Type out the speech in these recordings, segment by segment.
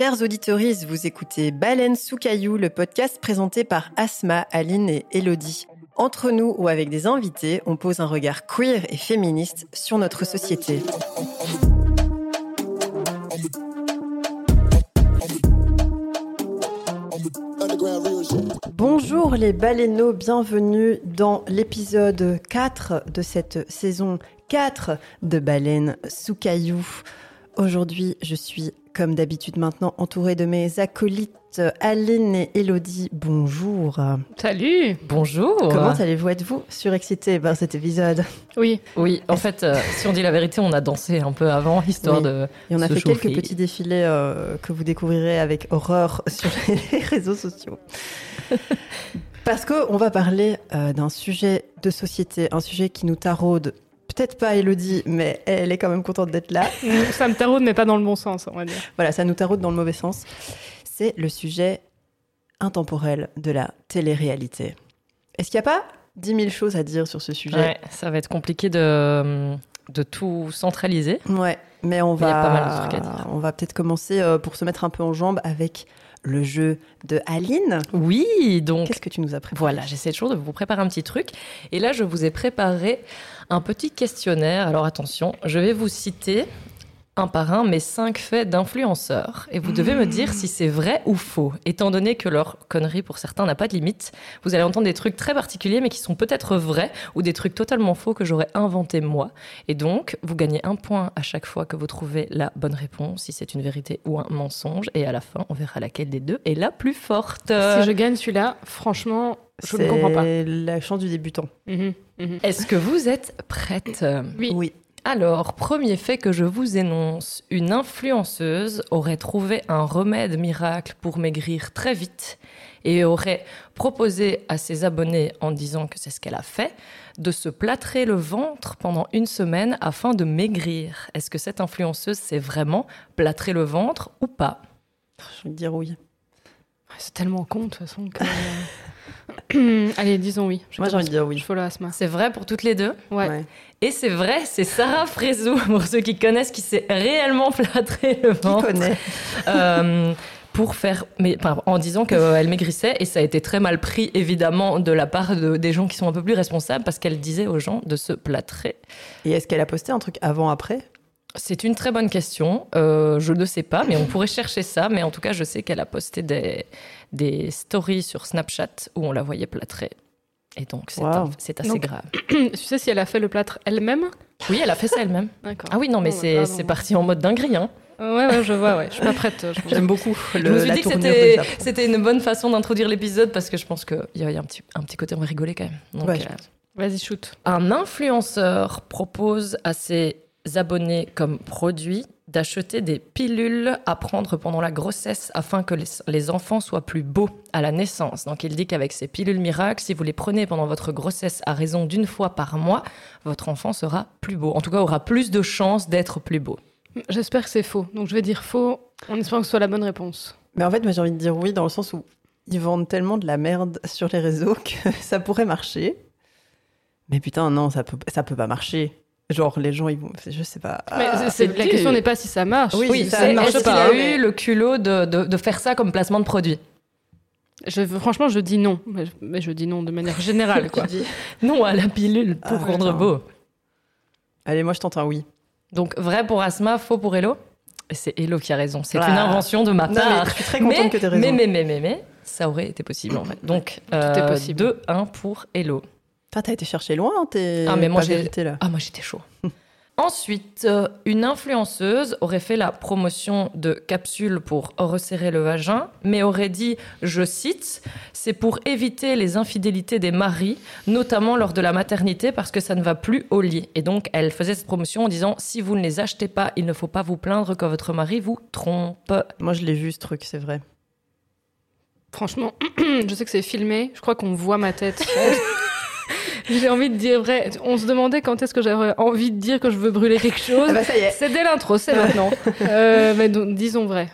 Chers auditeurs, vous écoutez Baleine sous caillou, le podcast présenté par Asma, Aline et Elodie. Entre nous ou avec des invités, on pose un regard queer et féministe sur notre société. Bonjour les baleineaux, bienvenue dans l'épisode 4 de cette saison 4 de Baleine sous caillou. Aujourd'hui, je suis comme d'habitude maintenant entourée de mes acolytes Aline et Elodie. Bonjour. Salut. Bonjour. Comment allez-vous? Êtes-vous surexcité par cet épisode? Oui. Oui, en fait, euh, si on dit la vérité, on a dansé un peu avant, histoire de. Et on a se fait chauffer. quelques petits défilés euh, que vous découvrirez avec horreur sur les réseaux sociaux. Parce qu'on va parler euh, d'un sujet de société, un sujet qui nous taraude. Peut-être pas Elodie, mais elle est quand même contente d'être là. Ça me taraude, mais pas dans le bon sens, on va dire. Voilà, ça nous taraude dans le mauvais sens. C'est le sujet intemporel de la télé-réalité. Est-ce qu'il n'y a pas 10 000 choses à dire sur ce sujet? Ouais, ça va être compliqué de, de tout centraliser. Ouais, mais on Mais il y va, a pas mal de trucs à dire. on va peut-être commencer euh, pour se mettre un peu en jambe avec le jeu de Aline. Oui, donc. Qu'est-ce que tu nous as préparé? Voilà, j'essaie toujours de vous préparer un petit truc. Et là, je vous ai préparé un petit questionnaire. Alors attention, je vais vous citer un par un mes cinq faits d'influenceurs. Et vous devez me dire si c'est vrai ou faux. Étant donné que leur connerie pour certains n'a pas de limite, vous allez entendre des trucs très particuliers mais qui sont peut-être vrais ou des trucs totalement faux que j'aurais inventé moi. Et donc, vous gagnez un point à chaque fois que vous trouvez la bonne réponse, si c'est une vérité ou un mensonge. Et à la fin, on verra laquelle des deux est la plus forte. Si je gagne celui-là, franchement, je ne comprends pas. C'est la chance du débutant. Mhm, mhm. Est-ce que vous êtes prête? Oui. Oui. Alors, premier fait que je vous énonce, une influenceuse aurait trouvé un remède miracle pour maigrir très vite et aurait proposé à ses abonnés, en disant que c'est ce qu'elle a fait, de se plâtrer le ventre pendant une semaine afin de maigrir. Est-ce que cette influenceuse s'est vraiment plâtré le ventre ou pas? Je vais dire oui. Ouais, C'est tellement con, de toute façon. Que... euh, Allez, disons oui. Je Moi, j'ai envie de dire oui. Je follow Asma. C'est vrai pour toutes les deux Ouais. Ouais. Et c'est vrai, c'est Sarah Frézou, pour ceux qui connaissent, qui s'est réellement plâtré le Qui ventre. connaît Euh, pour faire, mais enfin, en disant qu'elle maigrissait et ça a été très mal pris évidemment de la part de- des gens qui sont un peu plus responsables parce qu'elle disait aux gens de se plâtrer. Et est-ce qu'elle a posté un truc avant-après C'est une très bonne question. Euh, je ne sais pas, mais on pourrait chercher ça. Mais en tout cas, je sais qu'elle a posté des, des stories sur Snapchat où on la voyait plâtrer. Et donc, c'est Wow. assez Donc- grave. tu sais si elle a fait le plâtre elle-même? Oui, elle a fait ça elle-même. Ah oui, non, mais Bon, bah, c'est parti en mode dinguerie. Hein. Ouais, ouais, je vois, ouais. Je suis pas prête. je- J'aime beaucoup le, je me suis la dit que c'était- une bonne façon d'introduire l'épisode parce que je pense qu'il y a, il y a un, petit, un petit côté, on va rigoler quand même. Donc, Ouais, je euh, Vas-y, shoot. un influenceur propose à ses abonnés comme produit d'acheter des pilules à prendre pendant la grossesse afin que les, les enfants soient plus beaux à la naissance. Donc il dit qu'avec ces pilules miracles, si vous les prenez pendant votre grossesse à raison d'une fois par mois, votre enfant sera plus beau. En tout cas, aura plus de chances d'être plus beau. J'espère que c'est faux. Donc je vais dire faux en espérant que ce soit la bonne réponse. Mais en fait, moi, j'ai envie de dire oui dans le sens où ils vendent tellement de la merde sur les réseaux que ça pourrait marcher. Mais putain, non, ça peut, ça peut pas marcher. Genre, les gens, ils vont. Je sais pas. Mais Ah, c'est- c'est- c'est la question n'est pas si ça marche. Oui, Oui, ça ne marche est-ce qu'il pas, a mais- eu le culot de, de- de faire ça comme placement de produit? Je, franchement, je dis non. Mais, mais je dis non de manière générale, quoi. Non, à la pilule pour Ah, rendre beau. Allez, moi, je tente un oui. Donc vrai pour Asma, faux pour Hello? C'est Hello qui a raison. C'est Ah. une invention de ma Non, part. mais je suis très contente mais, que tu aies raison. mais, mais, mais, mais, mais, ça aurait été possible en fait. Donc, est possible. 2-1 pour Hello. Toi, t'as été chercher loin, hein, t'es. Ah, mais moi, vérité, là. Ah, moi j'étais chaud. Ensuite, euh, une influenceuse aurait fait la promotion de capsules pour resserrer le vagin, mais aurait dit, je cite, c'est pour éviter les infidélités des maris, notamment lors de la maternité, parce que ça ne va plus au lit. Et donc, elle faisait cette promotion en disant, si vous ne les achetez pas, il ne faut pas vous plaindre que votre mari vous trompe. Moi, je l'ai vu, ce truc, c'est vrai. Franchement, je sais que c'est filmé. Je crois qu'on voit ma tête. J'ai envie de dire vrai. On se demandait quand est-ce que j'avais envie de dire que je veux brûler quelque chose. Ah bah, ça y est. C'est dès l'intro, c'est maintenant. Euh, mais donc, disons vrai.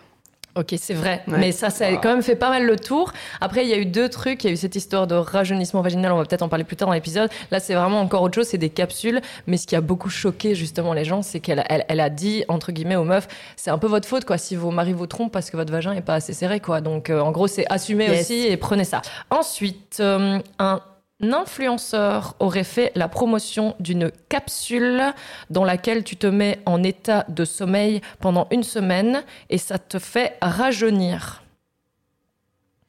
Ok, c'est vrai. Ouais. Mais ça, ça a quand même fait pas mal le tour. Après, il y a eu deux trucs. Il y a eu cette histoire de rajeunissement vaginal. On va peut-être en parler plus tard dans l'épisode. Là, c'est vraiment encore autre chose. C'est des capsules. Mais ce qui a beaucoup choqué justement les gens, c'est qu'elle elle, elle a dit, entre guillemets, aux meufs, c'est un peu votre faute, quoi, si vos maris vous trompent parce que votre vagin est pas assez serré, quoi. Donc, euh, en gros, c'est assumé Yes. aussi et prenez ça. Ensuite, euh, un influenceur aurait fait la promotion d'une capsule dans laquelle tu te mets en état de sommeil pendant une semaine et ça te fait rajeunir.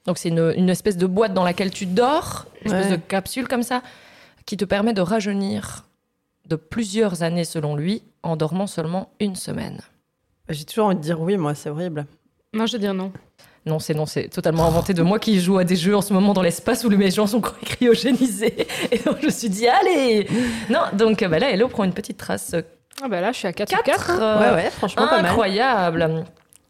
Donc c'est une, une espèce de boîte dans laquelle tu dors, une espèce Ouais. de capsule comme ça, qui te permet de rajeunir de plusieurs années selon lui en dormant seulement une semaine. J'ai toujours envie de dire oui, moi, c'est horrible. Moi, je vais dire non. Non, c'est non, c'est totalement inventé de moi qui joue à des jeux en ce moment dans l'espace où les gens sont cryogénisés. Et donc je me suis dit, allez Non, donc bah là, Hello prend une petite trace. Ah bah là, je suis à 4 sur 4 4. ouais, ouais, franchement, pas mal. Incroyable.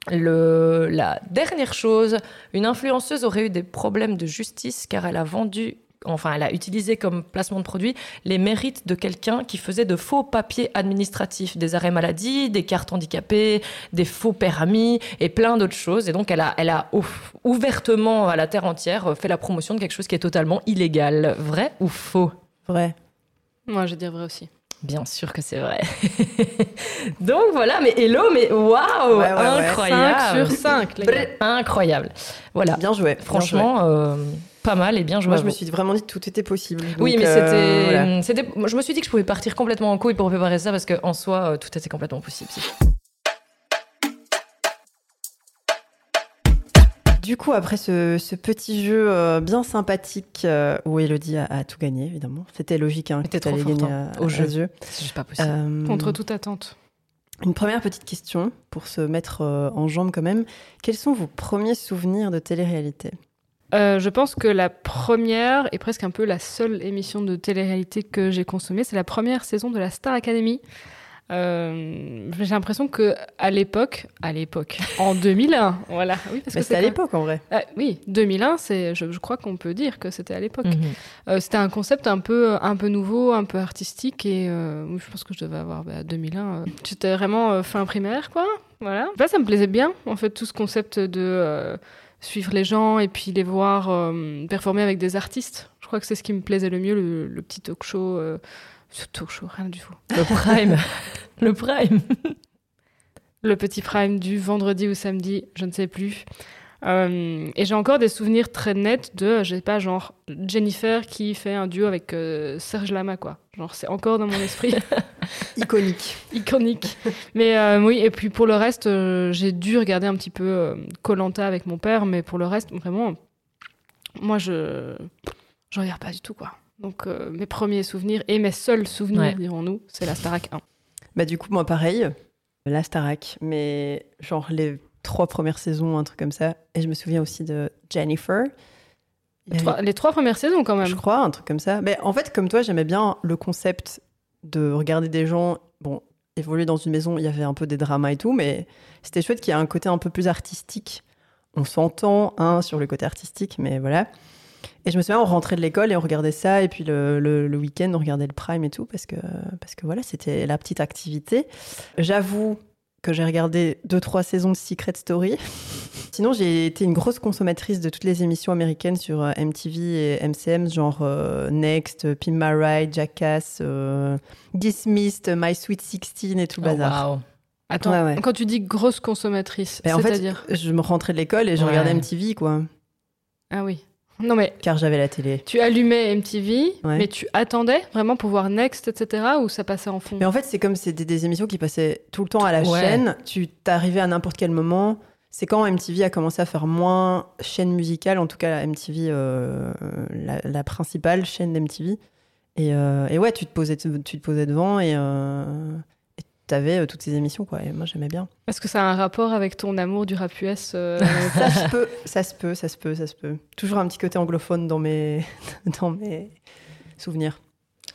Le, la dernière chose, une influenceuse aurait eu des problèmes de justice car elle a vendu, enfin elle a utilisé comme placement de produit les mérites de quelqu'un qui faisait de faux papiers administratifs, des arrêts maladie, des cartes handicapées, des faux permis et plein d'autres choses. Et donc elle a, elle a ouf- ouvertement à la terre entière fait la promotion de quelque chose qui est totalement illégal. Vrai ou faux? Vrai. Moi, je vais dire vrai aussi. Bien sûr que c'est vrai. Donc voilà, mais hello, mais waouh, ouais, ouais. incroyable. 5 sur 5, les gars. Incroyable. Voilà. Bien joué. bien joué. Franchement, euh, pas mal et bien joué. moi, je me suis vraiment dit que tout était possible. Oui, mais euh, c'était, voilà. c'était. moi, Je me suis dit que je pouvais partir complètement en couille pour préparer ça parce qu'en soi, euh, tout était complètement possible. si. Du coup, après ce, ce petit jeu euh, bien sympathique euh, où Elodie a, a tout gagné, évidemment. C'était logique hein, que tu allais gagner à, hein, au jeu. ce jeu. C'est juste pas possible. Euh, Contre toute attente. Une première petite question pour se mettre euh, en jambe quand même. Quels sont vos premiers souvenirs de télé-réalité? Euh, je pense que la première et presque un peu la seule émission de télé-réalité que j'ai consommée, c'est la première saison de la Star Academy. Euh, j'ai l'impression que à l'époque, à l'époque, en 2001, voilà, oui, parce Bah, que C'était à l'époque en vrai. Ah, oui, 2001, c'est, je, je crois qu'on peut dire que c'était à l'époque. Mhm. Euh, c'était un concept un peu, un peu nouveau, un peu artistique et euh, je pense que je devais avoir bah, 2001. euh, J'étais vraiment euh, fin primaire, quoi. Voilà. Bah, ça me plaisait bien, en fait, tout ce concept de euh, suivre les gens et puis les voir euh, performer avec des artistes. Je crois que c'est ce qui me plaisait le mieux, le, le petit talk show. euh, ce talk show, rien du tout. Le prime. Le prime. le petit prime du vendredi ou samedi, je ne sais plus. Euh, et j'ai encore des souvenirs très nets de, je sais pas, genre Jennifer qui fait un duo avec euh, Serge Lama, quoi. Genre, c'est encore dans mon esprit Iconique. iconique. Mais euh, oui, et puis pour le reste, j'ai dû regarder un petit peu Colanta avec mon père, mais pour le reste, vraiment, moi, je je regarde pas du tout, quoi. Donc, mes premiers souvenirs et mes seuls souvenirs, Ouais. dirons-nous, c'est la Starac 1. Bah du coup, moi pareil, la Starac, mais genre les trois premières saisons, un truc comme ça. Et je me souviens aussi de Jennifer. Avait- Trois- les trois premières saisons, quand même. Je crois, un truc comme ça. Mais en fait, comme toi, j'aimais bien le concept de regarder des gens, bon, évoluer dans une maison, il y avait un peu des dramas et tout, mais c'était chouette qu'il y ait un côté un peu plus artistique. On s'entend, hein, sur le côté artistique, mais voilà. Et je me souviens, on rentrait de l'école et on regardait ça, et puis le, le- le week-end, on regardait le prime et tout, parce que, parce que voilà, c'était la petite activité. J'avoue que j'ai regardé deux, trois saisons de Secret Story. Sinon, j'ai été une grosse consommatrice de toutes les émissions américaines sur euh, MTV et MCM, genre euh, Next, Pin My Ride, Jackass, euh, Dismissed, My Sweet 16 et tout le Oh, bazar. waouh. Attends, Ouais, ouais. quand tu dis grosse consommatrice, Mais en fait, c'est-à-dire je me rentrais de l'école et je Ouais. regardais MTV, quoi, Ah oui. Non mais car j'avais la télé. tu allumais MTV, Ouais. mais tu attendais vraiment pour voir Next, etc. ou ça passait en fond? Mais en fait, c'est comme c'était des émissions qui passaient tout le temps à la Ouais. chaîne. Tu t'arrivais à n'importe quel moment. C'est quand MTV a commencé à faire moins chaîne musicale, en tout cas MTV, euh, la, la principale chaîne d'MTV. Et, euh, et ouais, tu te posais, tu te posais devant et euh, tu avais toutes ces émissions, quoi. Et moi, j'aimais bien. Est-ce que ça a un rapport avec ton amour du rap US euh, ça se peut, ça se peut, ça se peut, ça se peut. Toujours un petit côté anglophone dans mes, dans mes souvenirs,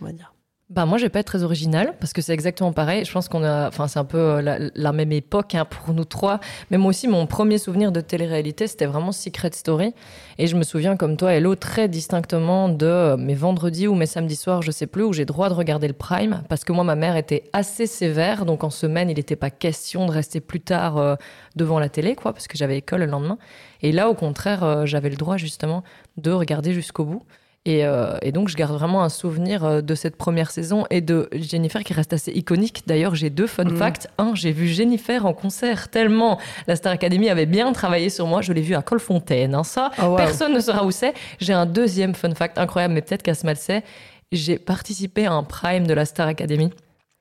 on va dire. Bah moi je vais pas être très original parce que c'est exactement pareil. Je pense qu'on a, enfin c'est un peu euh, la, la même époque hein, pour nous trois. Mais moi aussi mon premier souvenir de télé-réalité c'était vraiment Secret Story et je me souviens comme toi Hello très distinctement de euh, mes vendredis ou mes samedis soirs je sais plus où j'ai droit de regarder le prime parce que moi ma mère était assez sévère donc en semaine il n'était pas question de rester plus tard euh, devant la télé quoi parce que j'avais école le lendemain et là au contraire j'avais le droit justement de regarder jusqu'au bout. Et, euh, et, donc, je garde vraiment un souvenir euh, de cette première saison et de Jennifer qui reste assez iconique. D'ailleurs, j'ai deux fun mmh. facts. Un, j'ai vu Jennifer en concert tellement la Star Academy avait bien travaillé sur moi. Je l'ai vu à Colfontaine. Hein. Ça, oh, wow. personne ne saura où c'est. J'ai un deuxième fun fact incroyable, mais peut-être le sait. J'ai participé à un prime de la Star Academy.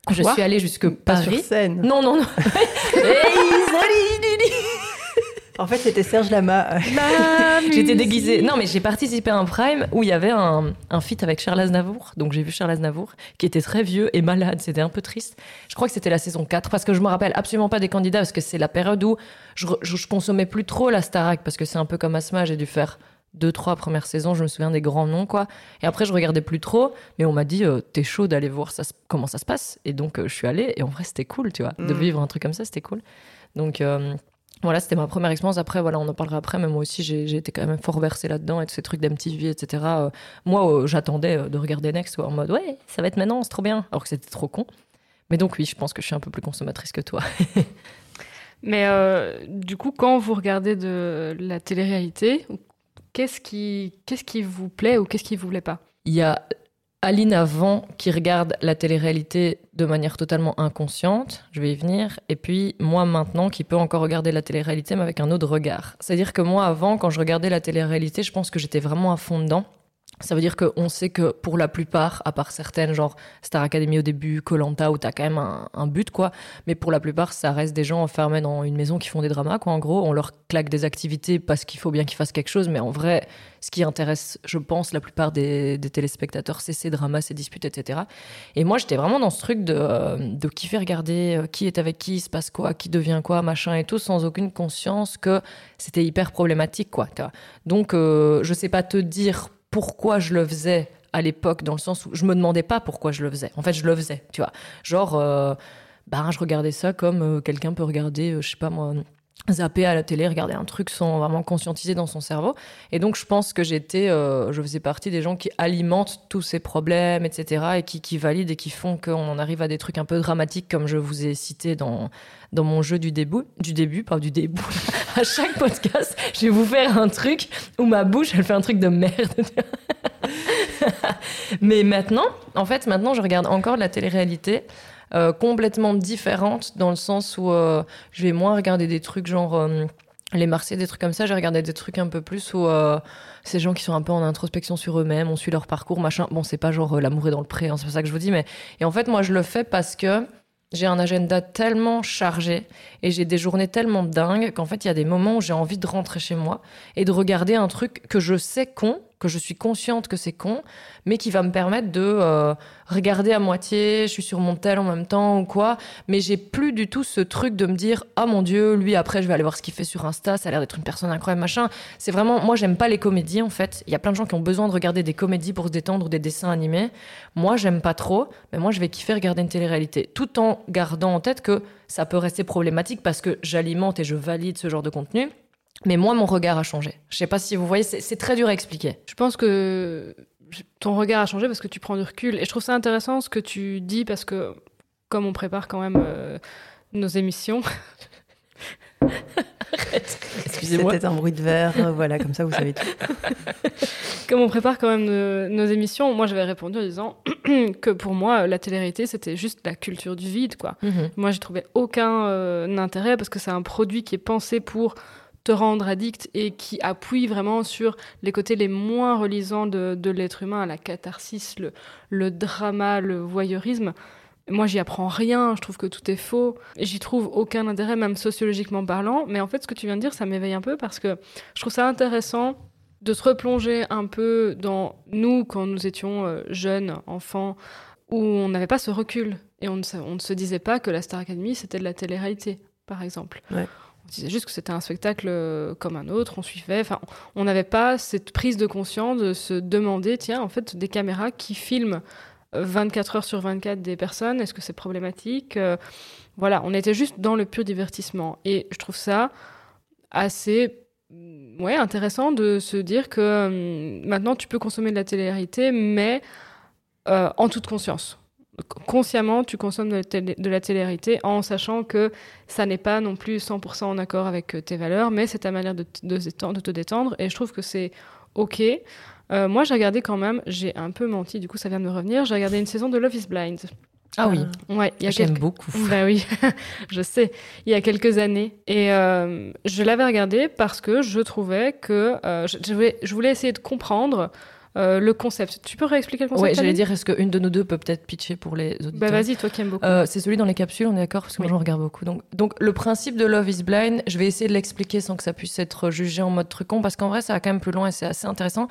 Je Quoi suis allée jusque Pas Paris. sur scène. Non, non, non. En fait, c'était Serge Lama. J'étais déguisée. Non, mais j'ai participé à un prime où il y avait un, un feat avec Charles Aznavour. Donc j'ai vu Charles Aznavour, qui était très vieux et malade. C'était un peu triste. Je crois que c'était la saison 4, parce que je me rappelle absolument pas des candidats, parce que c'est la période où je, je, je, consommais plus trop la Starac, parce que c'est un peu comme Asma, j'ai dû faire deux, trois premières saisons, je me souviens des grands noms, quoi. Et après, je regardais plus trop, mais on m'a dit, euh, t'es chaud d'aller voir ça, comment ça se passe? Et donc, euh, je suis allée, et en vrai, c'était cool, tu vois. Mm. De vivre un truc comme ça, c'était cool. Donc, euh, voilà, c'était ma première expérience. Après, voilà, on en parlera après, mais moi aussi, j'ai été quand même fort versée là-dedans et tous ces trucs d'MTV, etc. Euh, moi, euh, j'attendais euh, de regarder Next en mode ouais, ça va être maintenant, c'est trop bien, alors que c'était trop con. Mais donc, oui, je pense que je suis un peu plus consommatrice que toi. mais euh, du coup, quand vous regardez de la télé-réalité, qu'est-ce qui, qu'est-ce qui vous plaît ou qu'est-ce qui vous plaît pas? Il y a Aline avant qui regarde la télé-réalité de manière totalement inconsciente, je vais y venir, et puis moi maintenant qui peux encore regarder la télé-réalité mais avec un autre regard. C'est-à-dire que moi avant, quand je regardais la télé-réalité, je pense que j'étais vraiment à fond dedans. Ça veut dire qu'on sait que pour la plupart, à part certaines, genre Star Academy au début, Colanta, où t'as quand même un, but, quoi. Mais pour la plupart, ça reste des gens enfermés dans une maison qui font des dramas, quoi. En gros, on leur claque des activités parce qu'il faut bien qu'ils fassent quelque chose. Mais en vrai, ce qui intéresse, je pense, la plupart des, téléspectateurs, c'est ces dramas, ces disputes, etc. Et moi, j'étais vraiment dans ce truc de, euh, de regarder qui est avec qui, il se passe quoi, qui devient quoi, machin et tout, sans aucune conscience que c'était hyper problématique, quoi. Donc, euh, je sais pas te dire pourquoi je le faisais à l'époque, dans le sens où je me demandais pas pourquoi je le faisais. En fait, je le faisais, tu vois. Genre, ben, je regardais ça comme euh, quelqu'un peut regarder, euh, je sais pas moi, zapper à la télé, regarder un truc sans vraiment conscientiser dans son cerveau. Et donc, je pense que j'étais, euh, je faisais partie des gens qui alimentent tous ces problèmes, etc., et qui, valident et qui font qu'on en arrive à des trucs un peu dramatiques, comme je vous ai cité dans, dans mon jeu du début, du début, pas du début. à chaque podcast, je vais vous faire un truc où ma bouche, elle fait un truc de merde. Mais maintenant, en fait, maintenant, je regarde encore de la télé-réalité. Euh, complètement différente dans le sens où euh, je vais moins regarder des trucs genre euh, les Marseillais, des trucs comme ça. J'ai regardé des trucs un peu plus où ces gens qui sont un peu en introspection sur eux-mêmes, on suit leur parcours, machin. Bon, c'est pas genre l'amour est dans le pré, hein, c'est pas ça que je vous dis, mais et en fait, moi, je le fais parce que j'ai un agenda tellement chargé et j'ai des journées tellement dingues qu'en fait, il y a des moments où j'ai envie de rentrer chez moi et de regarder un truc que je sais con, que je suis consciente que c'est con, mais qui va me permettre de euh, regarder à moitié, je suis sur mon tel en même temps ou quoi, mais j'ai plus du tout ce truc de me dire ah oh mon dieu, lui après je vais aller voir ce qu'il fait sur Insta, ça a l'air d'être une personne incroyable machin. C'est vraiment moi j'aime pas les comédies en fait. Il y a plein de gens qui ont besoin de regarder des comédies pour se détendre ou des dessins animés. Moi j'aime pas trop, mais moi je vais kiffer regarder une télé-réalité tout en gardant en tête que ça peut rester problématique parce que j'alimente et je valide ce genre de contenu. Mais moi, mon regard a changé. Je sais pas si vous voyez, c'est très dur à expliquer. Je pense que ton regard a changé parce que tu prends du recul. Et je trouve ça intéressant ce que tu dis parce que, comme on prépare quand même euh, nos émissions. Excusez-moi. C'était un bruit de verre, euh, voilà, comme ça vous savez tout. comme on prépare quand même nos, nos émissions, moi j'avais répondu en disant que pour moi, la télé-réalité c'était juste la culture du vide, quoi. Mm -hmm. Moi j'ai trouvé aucun euh, intérêt parce que c'est un produit qui est pensé pour te rendre addict et qui appuie vraiment sur les côtés les moins relisants de, de l'être humain, la catharsis, le, le drama, le voyeurisme. Moi, j'y apprends rien, je trouve que tout est faux, j'y trouve aucun intérêt, même sociologiquement parlant. Mais en fait, ce que tu viens de dire, ça m'éveille un peu parce que je trouve ça intéressant de se replonger un peu dans nous quand nous étions euh, jeunes, enfants, où on n'avait pas ce recul et on ne, on ne se disait pas que la Star Academy c'était de la télé-réalité, par exemple. On disait juste que c'était un spectacle euh, comme un autre, on suivait. Enfin, on n'avait pas cette prise de conscience de se demander, tiens, en fait, des caméras qui filment 24 heures sur 24 des personnes Est-ce que c'est problématique euh, Voilà, on était juste dans le pur divertissement. Et je trouve ça assez mm, ouais, intéressant de se dire que maintenant tu peux consommer de la télé-réalité, mais euh, en toute conscience. Consciemment, tu consommes de la, télé- de la télé-réalité en sachant que ça n'est pas non plus 100% en accord avec euh, tes valeurs, mais c'est ta manière de, de, te détendre. Et je trouve que c'est OK. Euh, moi, j'ai regardé quand même, j'ai un peu menti, du coup, ça vient de me revenir. J'ai regardé une saison de Love is Blind. Ah oui, Ouais, il y a j'aime quelques... beaucoup. Bah oui, je sais. Il y a quelques années. Et euh, je l'avais regardé parce que je trouvais que euh, je, je voulais, je voulais essayer de comprendre euh, le concept. Tu peux réexpliquer le concept Ouais, j'allais dire, est-ce qu'une de nous deux peut peut-être pitcher pour les auditeurs Bah vas-y, toi qui aimes beaucoup. Euh, c'est celui dans les capsules, on est d'accord Parce que Oui. moi j'en regarde beaucoup. Donc, donc le principe de Love is Blind, je vais essayer de l'expliquer sans que ça puisse être jugé en mode trucon, parce qu'en vrai ça va quand même plus loin et c'est assez intéressant.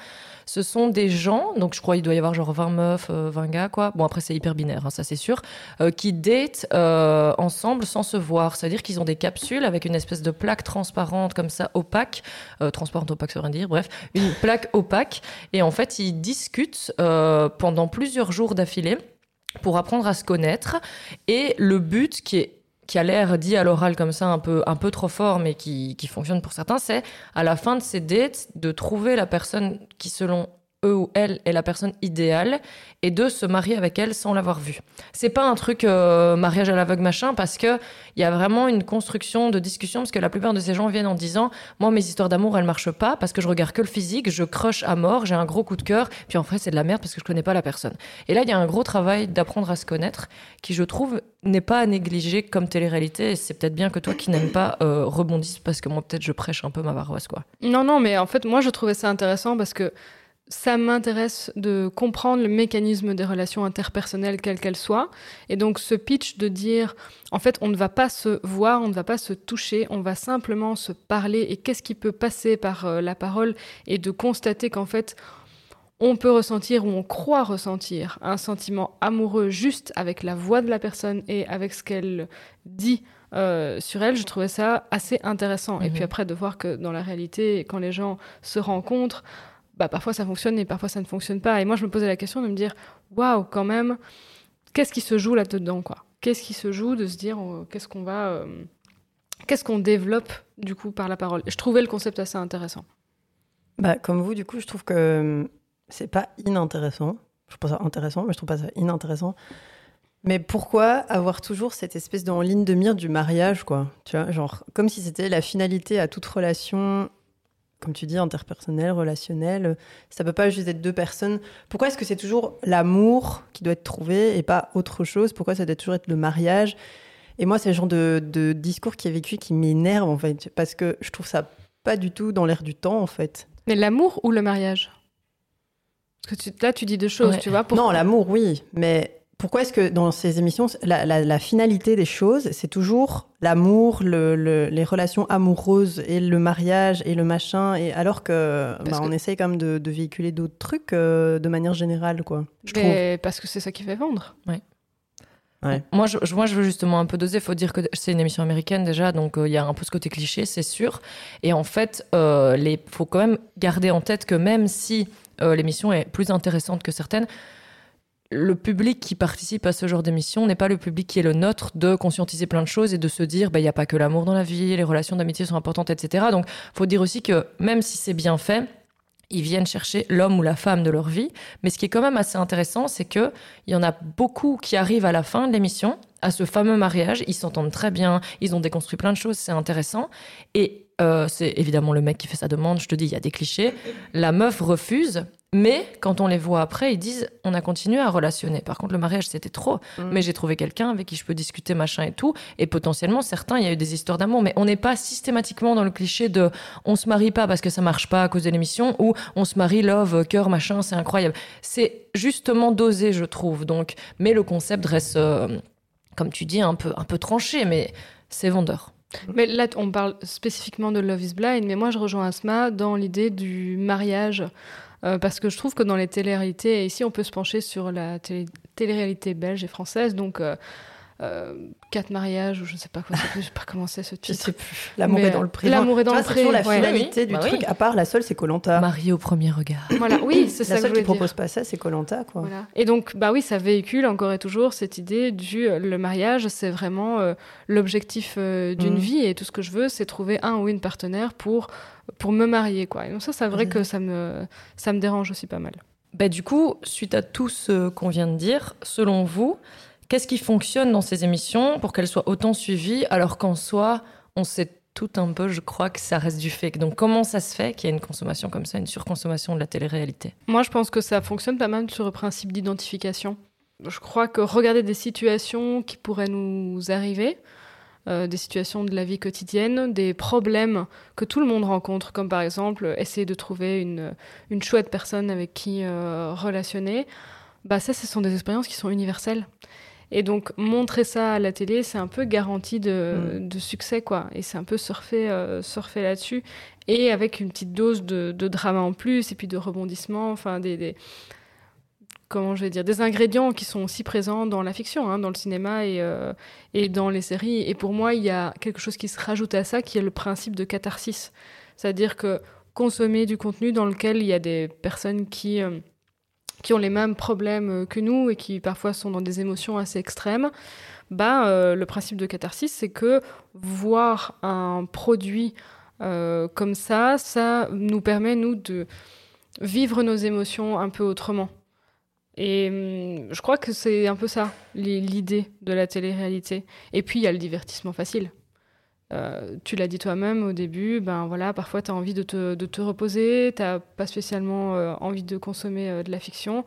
Ce sont des gens, donc je crois il doit y avoir genre 20 meufs, euh, 20 gars, quoi. Bon après c'est hyper binaire, hein, ça c'est sûr, euh, qui datent euh, ensemble sans se voir. C'est-à-dire qu'ils ont des capsules avec une espèce de plaque transparente comme ça, opaque, euh, transparente, opaque, ça veut rien dire, bref, une plaque opaque. Et en fait ils discutent euh, pendant plusieurs jours d'affilée pour apprendre à se connaître. Et le but qui est qui a l'air dit à l'oral comme ça un peu un peu trop fort mais qui, qui fonctionne pour certains c'est à la fin de ces dates de trouver la personne qui selon eux ou elle est la personne idéale et de se marier avec elle sans l'avoir vue. C'est pas un truc euh, mariage à l'aveugle machin parce que il y a vraiment une construction de discussion parce que la plupart de ces gens viennent en disant moi mes histoires d'amour elles marchent pas parce que je regarde que le physique, je crush à mort, j'ai un gros coup de cœur puis en fait c'est de la merde parce que je connais pas la personne. Et là il y a un gros travail d'apprendre à se connaître qui je trouve n'est pas à négliger comme télé-réalité et c'est peut-être bien que toi qui n'aimes pas euh, rebondisses parce que moi peut-être je prêche un peu ma paroisse quoi. Non, non, mais en fait, moi, je trouvais ça intéressant parce que ça m'intéresse de comprendre le mécanisme des relations interpersonnelles, quelles qu'elles soient. Et donc, ce pitch de dire, en fait, on ne va pas se voir, on ne va pas se toucher, on va simplement se parler et qu'est-ce qui peut passer par euh, la parole et de constater qu'en fait, on peut ressentir ou on croit ressentir un sentiment amoureux juste avec la voix de la personne et avec ce qu'elle dit euh, sur elle, je trouvais ça assez intéressant. Et Mhm. puis après, de voir que dans la réalité, quand les gens se rencontrent, bah, parfois ça fonctionne et parfois ça ne fonctionne pas. Et moi, je me posais la question de me dire, waouh, quand même, qu'est-ce qui se joue là-dedans, Qu'est-ce qui se joue de se dire, euh, qu'est-ce qu'on va, euh, qu'est-ce qu'on développe du coup par la parole? Je trouvais le concept assez intéressant. Bah, comme vous, du coup, je trouve que hum, c'est pas inintéressant. Je trouve ça intéressant, mais je trouve pas ça inintéressant. Mais pourquoi avoir toujours cette espèce de ligne de mire du mariage, quoi? Tu vois, genre, comme si c'était la finalité à toute relation, comme tu dis, interpersonnelle, relationnelle. Ça peut pas juste être deux personnes. Pourquoi est-ce que c'est toujours l'amour qui doit être trouvé et pas autre chose? Pourquoi ça doit toujours être le mariage? Et moi, c'est le genre de, de discours qui est vécu qui m'énerve, en fait, parce que je trouve ça pas du tout dans l'air du temps, en fait. Mais l'amour ou le mariage? Parce que tu- là, tu dis deux choses, Ouais. tu vois. Non, l'amour, oui. Mais pourquoi est-ce que dans ces émissions, la, la- la finalité des choses, c'est toujours l'amour, le- le- les relations amoureuses et le mariage et le machin, et alors que bah, on essaye quand même de, de véhiculer d'autres trucs euh, de manière générale, quoi. Je trouve. Mais parce que c'est ça qui fait vendre. Ouais. Moi, je, moi, je veux justement un peu doser. Il faut dire que c'est une émission américaine déjà, donc euh, il y a un peu ce côté cliché, c'est sûr. Et en fait, euh, il faut quand même garder en tête que même si euh, l'émission est plus intéressante que certaines, le public qui participe à ce genre d'émission n'est pas le public qui est le nôtre de conscientiser plein de choses et de se dire, bah, il n'y a pas que l'amour dans la vie, les relations d'amitié sont importantes, etc. Donc, faut dire aussi que même si c'est bien fait, ils viennent chercher l'homme ou la femme de leur vie. Mais ce qui est quand même assez intéressant, c'est que il y en a beaucoup qui arrivent à la fin de l'émission, à ce fameux mariage. Ils s'entendent très bien, ils ont déconstruit plein de choses, c'est intéressant. Et euh, c'est évidemment le mec qui fait sa demande. Je te dis, il y a des clichés. La meuf refuse. Mais quand on les voit après, ils disent on a continué à relationner. Par contre, le mariage, c'était trop. Mm. Mais j'ai trouvé quelqu'un avec qui je peux discuter, machin et tout. Et potentiellement, certains, il y a eu des histoires d'amour. Mais on n'est pas systématiquement dans le cliché de on se marie pas parce que ça marche pas à cause de l'émission ou on se marie, love, cœur, machin, c'est incroyable. C'est justement dosé, je trouve. Donc, mais le concept reste, euh, comme tu dis, un peu, un peu tranché, mais c'est vendeur. Mais là, on parle spécifiquement de Love is Blind, mais moi, je rejoins Asma dans l'idée du mariage. Euh, parce que je trouve que dans les téléréalités, et ici on peut se pencher sur la télé- télé-réalité belge et française, donc euh, quatre mariages ou je ne sais pas quoi, je sais pas comment c'est ce Je titre. sais plus. L'amour Mais, est dans le présent. L'amour est dans le c'est pré, la finalité du bah truc. oui. À part la seule, c'est Colanta. Marié au premier regard. Voilà, oui, c'est ça La que je seule qui propose pas ça, c'est Colanta, quoi. Voilà. Et donc, bah oui, ça véhicule encore et toujours cette idée du euh, le mariage, c'est vraiment euh, l'objectif euh, d'une Mhm. vie et tout ce que je veux, c'est trouver un ou une partenaire pour pour me marier, quoi. Et donc ça, c'est vrai Mhm. que ça me ça me dérange aussi pas mal. Bah, du coup, suite à tout ce qu'on vient de dire, selon vous, qu'est-ce qui fonctionne dans ces émissions pour qu'elles soient autant suivies alors qu'en soi, on sait tout un peu, je crois, que ça reste du fake. Donc comment ça se fait qu'il y ait une consommation comme ça, une surconsommation de la télé-réalité? Moi, je pense que ça fonctionne pas mal sur le principe d'identification. Je crois que regarder des situations qui pourraient nous arriver, euh, des situations de la vie quotidienne, des problèmes que tout le monde rencontre, comme par exemple essayer de trouver une, une chouette personne avec qui euh, relationner, bah ça, ce sont des expériences qui sont universelles. Et donc, montrer ça à la télé, c'est un peu garantie de, de succès, quoi. Et c'est un peu surfer, euh, surfer là-dessus. Et avec une petite dose de, de drama en plus, et puis de rebondissement, enfin, des, des- comment je vais dire, des ingrédients qui sont aussi présents dans la fiction, hein, dans le cinéma et, euh, et dans les séries. Et pour moi, il y a quelque chose qui se rajoute à ça, qui est le principe de catharsis. C'est-à-dire que consommer du contenu dans lequel il y a des personnes qui, euh, qui ont les mêmes problèmes euh, que nous et qui parfois sont dans des émotions assez extrêmes, bah, euh, le principe de catharsis, c'est que voir un produit euh, comme ça, ça nous permet, nous, de vivre nos émotions un peu autrement. Et hum, je crois que c'est un peu ça, li- l'idée de la télé-réalité. Et puis, il y a le divertissement facile. Euh, tu l'as dit toi-même au début, ben voilà, parfois tu as envie de te, de te reposer, tu pas spécialement euh, envie de consommer euh, de la fiction.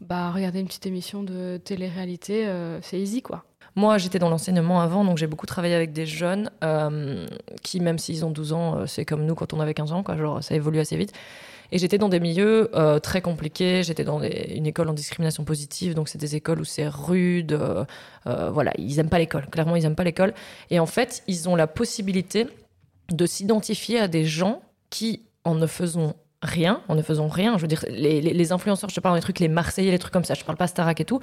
Bah, regarder une petite émission de télé-réalité, c'est easy quoi. Moi, j'étais dans l'enseignement avant, donc j'ai beaucoup travaillé avec des jeunes qui, même s'ils ont 12 ans, c'est comme nous quand on avait 15 ans, quoi, genre ça évolue assez vite. Et j'étais dans des milieux euh, très compliqués. J'étais dans une école en discrimination positive, donc c'est des écoles où c'est rude. euh, euh, voilà, ils aiment pas l'école. Clairement, ils aiment pas l'école. Et en fait, ils ont la possibilité de s'identifier à des gens qui, en ne faisant rien, en ne faisant rien, je veux dire, les, influenceurs, je te parle des trucs, les Marseillais, les trucs comme ça, je parle pas Starac et tout,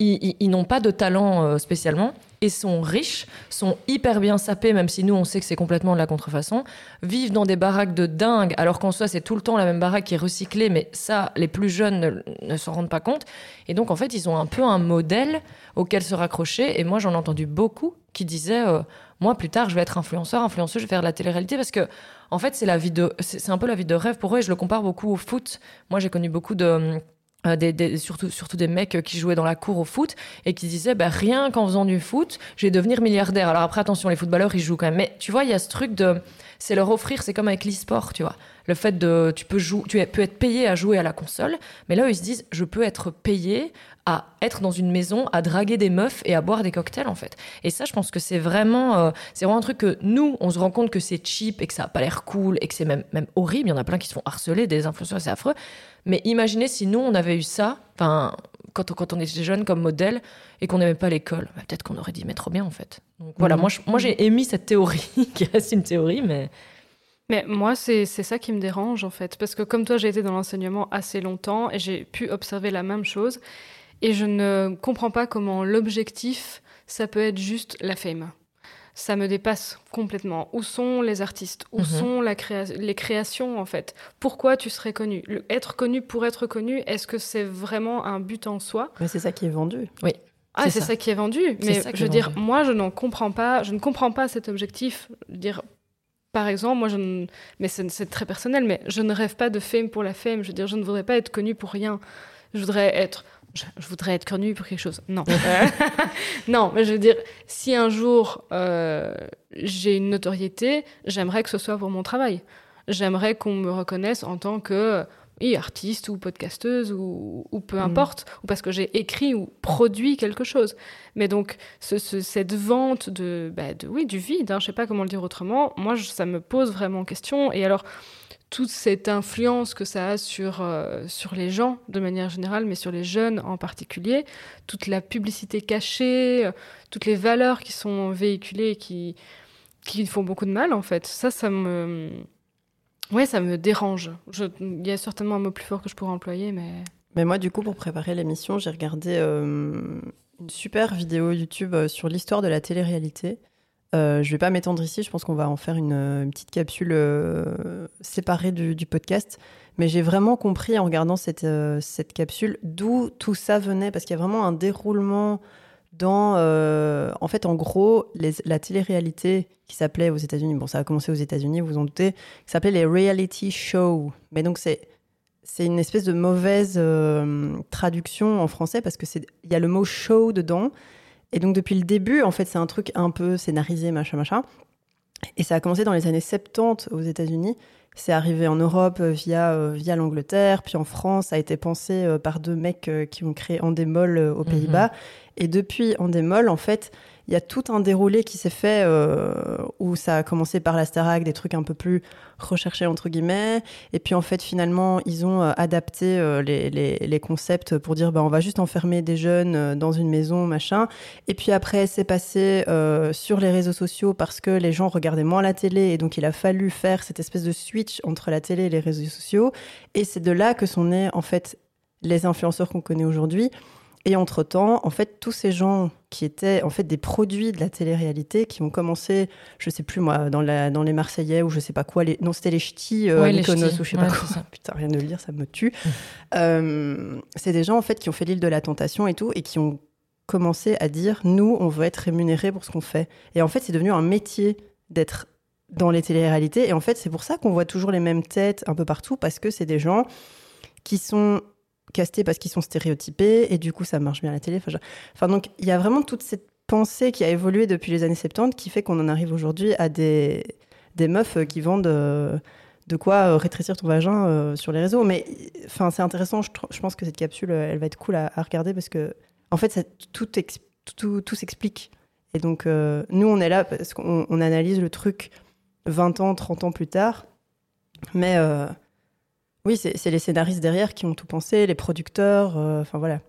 ils, n'ont pas de talent spécialement et sont riches, sont hyper bien sapés, même si nous on sait que c'est complètement de la contrefaçon, vivent dans des baraques de dingue, alors qu'en soi c'est tout le temps la même baraque qui est recyclée, mais ça les plus jeunes ne, s'en rendent pas compte. Et donc en fait ils ont un peu un modèle auquel se raccrocher. Et moi j'en ai entendu beaucoup qui disaient, euh, moi plus tard je vais être influenceur, influenceuse, je vais faire de la télé-réalité parce que en fait c'est la vie de, c'est un peu la vie de rêve pour eux. Et je le compare beaucoup au foot. Moi j'ai connu beaucoup de des- surtout, surtout des mecs euh, qui jouaient dans la cour au foot et qui disaient bah, rien qu'en faisant du foot, je vais devenir milliardaire. Alors après, attention, les footballeurs, ils jouent quand même. Mais tu vois, il y a ce truc de. C'est leur offrir, c'est comme avec l'e-sport, tu vois. Le fait de. Tu peux, jouer, tu peux être payé à jouer à la console, mais là, ils se disent je peux être payé à être dans une maison, à draguer des meufs et à boire des cocktails, en fait. Et ça, je pense que c'est vraiment, euh, c'est vraiment un truc que nous, on se rend compte que c'est cheap et que ça n'a pas l'air cool et que c'est même, même horrible. Il y en a plein qui se font harceler, des influenceurs, c'est affreux. Mais imaginez si nous, on avait eu ça, enfin, quand, on- quand on était jeune comme modèle et qu'on n'aimait pas l'école, bah, peut-être qu'on aurait dit, mais trop bien en fait. Donc voilà, moi, je- moi j'ai émis cette théorie, qui reste une théorie, mais Mais moi, c'est c'est ça qui me dérange, en fait. Parce que comme toi, j'ai été dans l'enseignement assez longtemps et j'ai pu observer la même chose. Et je ne comprends pas comment l'objectif, ça peut être juste la fame. Ça me dépasse complètement. Où sont les artistes? Où Mhm. sont la créa- les créations, en fait? Pourquoi tu serais connu? Le- Être connu pour être connu, est-ce que c'est vraiment un but en soi? Mais c'est ça qui est vendu. ah, C'est ça. ça. qui est vendu. Mais je veux dire, vendu. moi, je n'en comprends pas. Je ne comprends pas cet objectif. Je veux dire, par exemple, moi, je ne... mais c'est très personnel, mais je ne rêve pas de fame pour la fame. Je veux dire, je ne voudrais pas être connue pour rien. Je voudrais être, je, je voudrais être connue pour quelque chose. Non, non, mais je veux dire, si un jour euh, j'ai une notoriété, j'aimerais que ce soit pour mon travail. J'aimerais qu'on me reconnaisse en tant que oui, artiste ou podcasteuse ou, ou peu Mhm. importe, ou parce que j'ai écrit ou produit quelque chose. Mais donc, ce- ce- cette vente de, bah, de, oui, du vide, hein, je sais pas comment le dire autrement, moi, je- ça me pose vraiment question. Et alors, toute cette influence que ça a sur, euh, sur les gens de manière générale, mais sur les jeunes en particulier, toute la publicité cachée, euh, toutes les valeurs qui sont véhiculées et qui, qui font beaucoup de mal, en fait, ça, ça me... Ouais, ça me dérange. Il y a certainement un mot plus fort que je pourrais employer, mais... Mais moi, du coup, pour préparer l'émission, j'ai regardé euh, une super vidéo YouTube euh, sur l'histoire de la télé-réalité. Euh, je vais pas m'étendre ici, je pense qu'on va en faire une, euh, petite capsule séparée du, du podcast. Mais j'ai vraiment compris en regardant cette, cette capsule d'où tout ça venait, parce qu'il y a vraiment un déroulement dans... euh, en fait, en gros, les- la télé-réalité qui s'appelait aux États-Unis, bon, ça a commencé aux États-Unis, vous vous en doutez, qui s'appelait les reality shows. Mais donc, c'est c'est une espèce de mauvaise euh, traduction en français parce que c'est y a le mot show dedans et donc depuis le début en fait c'est un truc un peu scénarisé machin machin et ça a commencé dans les années 70 aux États-Unis c'est arrivé en Europe euh, via euh, via l'Angleterre puis en France ça a été pensé euh, par deux mecs qui ont créé Endemol aux Mhm. Pays-Bas et depuis Endemol en fait il y a tout un déroulé qui s'est fait euh, où ça a commencé par la Starac, des trucs un peu plus recherchés entre guillemets, et puis en fait finalement ils ont euh, adapté euh, les, les, les concepts pour dire bah on va juste enfermer des jeunes dans une maison machin, et puis après c'est passé sur les réseaux sociaux parce que les gens regardaient moins la télé. Et donc il a fallu faire cette espèce de switch entre la télé et les réseaux sociaux, et c'est de là que sont nés en fait les influenceurs qu'on connaît aujourd'hui. Et entre-temps, en fait, tous ces gens qui étaient en fait des produits de la télé-réalité, qui ont commencé, je sais plus moi, dans, la, dans les Marseillais ou je sais pas quoi, les, non, c'était les ch'tis, euh, Ouais, les ch'tis. ou je sais Ouais, pas quoi. ça. Putain, rien de le dire, ça me tue. Euh, c'est des gens en fait qui ont fait l'île de la tentation et tout, et qui ont commencé à dire, nous, on veut être rémunérés pour ce qu'on fait. Et en fait, c'est devenu un métier d'être dans les téléréalités. Et en fait, c'est pour ça qu'on voit toujours les mêmes têtes un peu partout, parce que c'est des gens qui sont castés parce qu'ils sont stéréotypés, et du coup, ça marche bien à la télé. Enfin, donc, il y a vraiment toute cette pensée qui a évolué depuis les années 70 qui fait qu'on en arrive aujourd'hui à des, des meufs euh, qui vendent euh, de quoi euh, rétrécir ton vagin sur les réseaux. Mais enfin, c'est intéressant, je, pense que cette capsule, elle va être cool à, à regarder parce que, en fait, tout, tout, tout s'explique. Et donc, nous, on est là parce qu'on on analyse le truc 20 ans, 30 ans plus tard. Mais oui, c'est les scénaristes derrière qui ont tout pensé, les producteurs, euh, enfin voilà.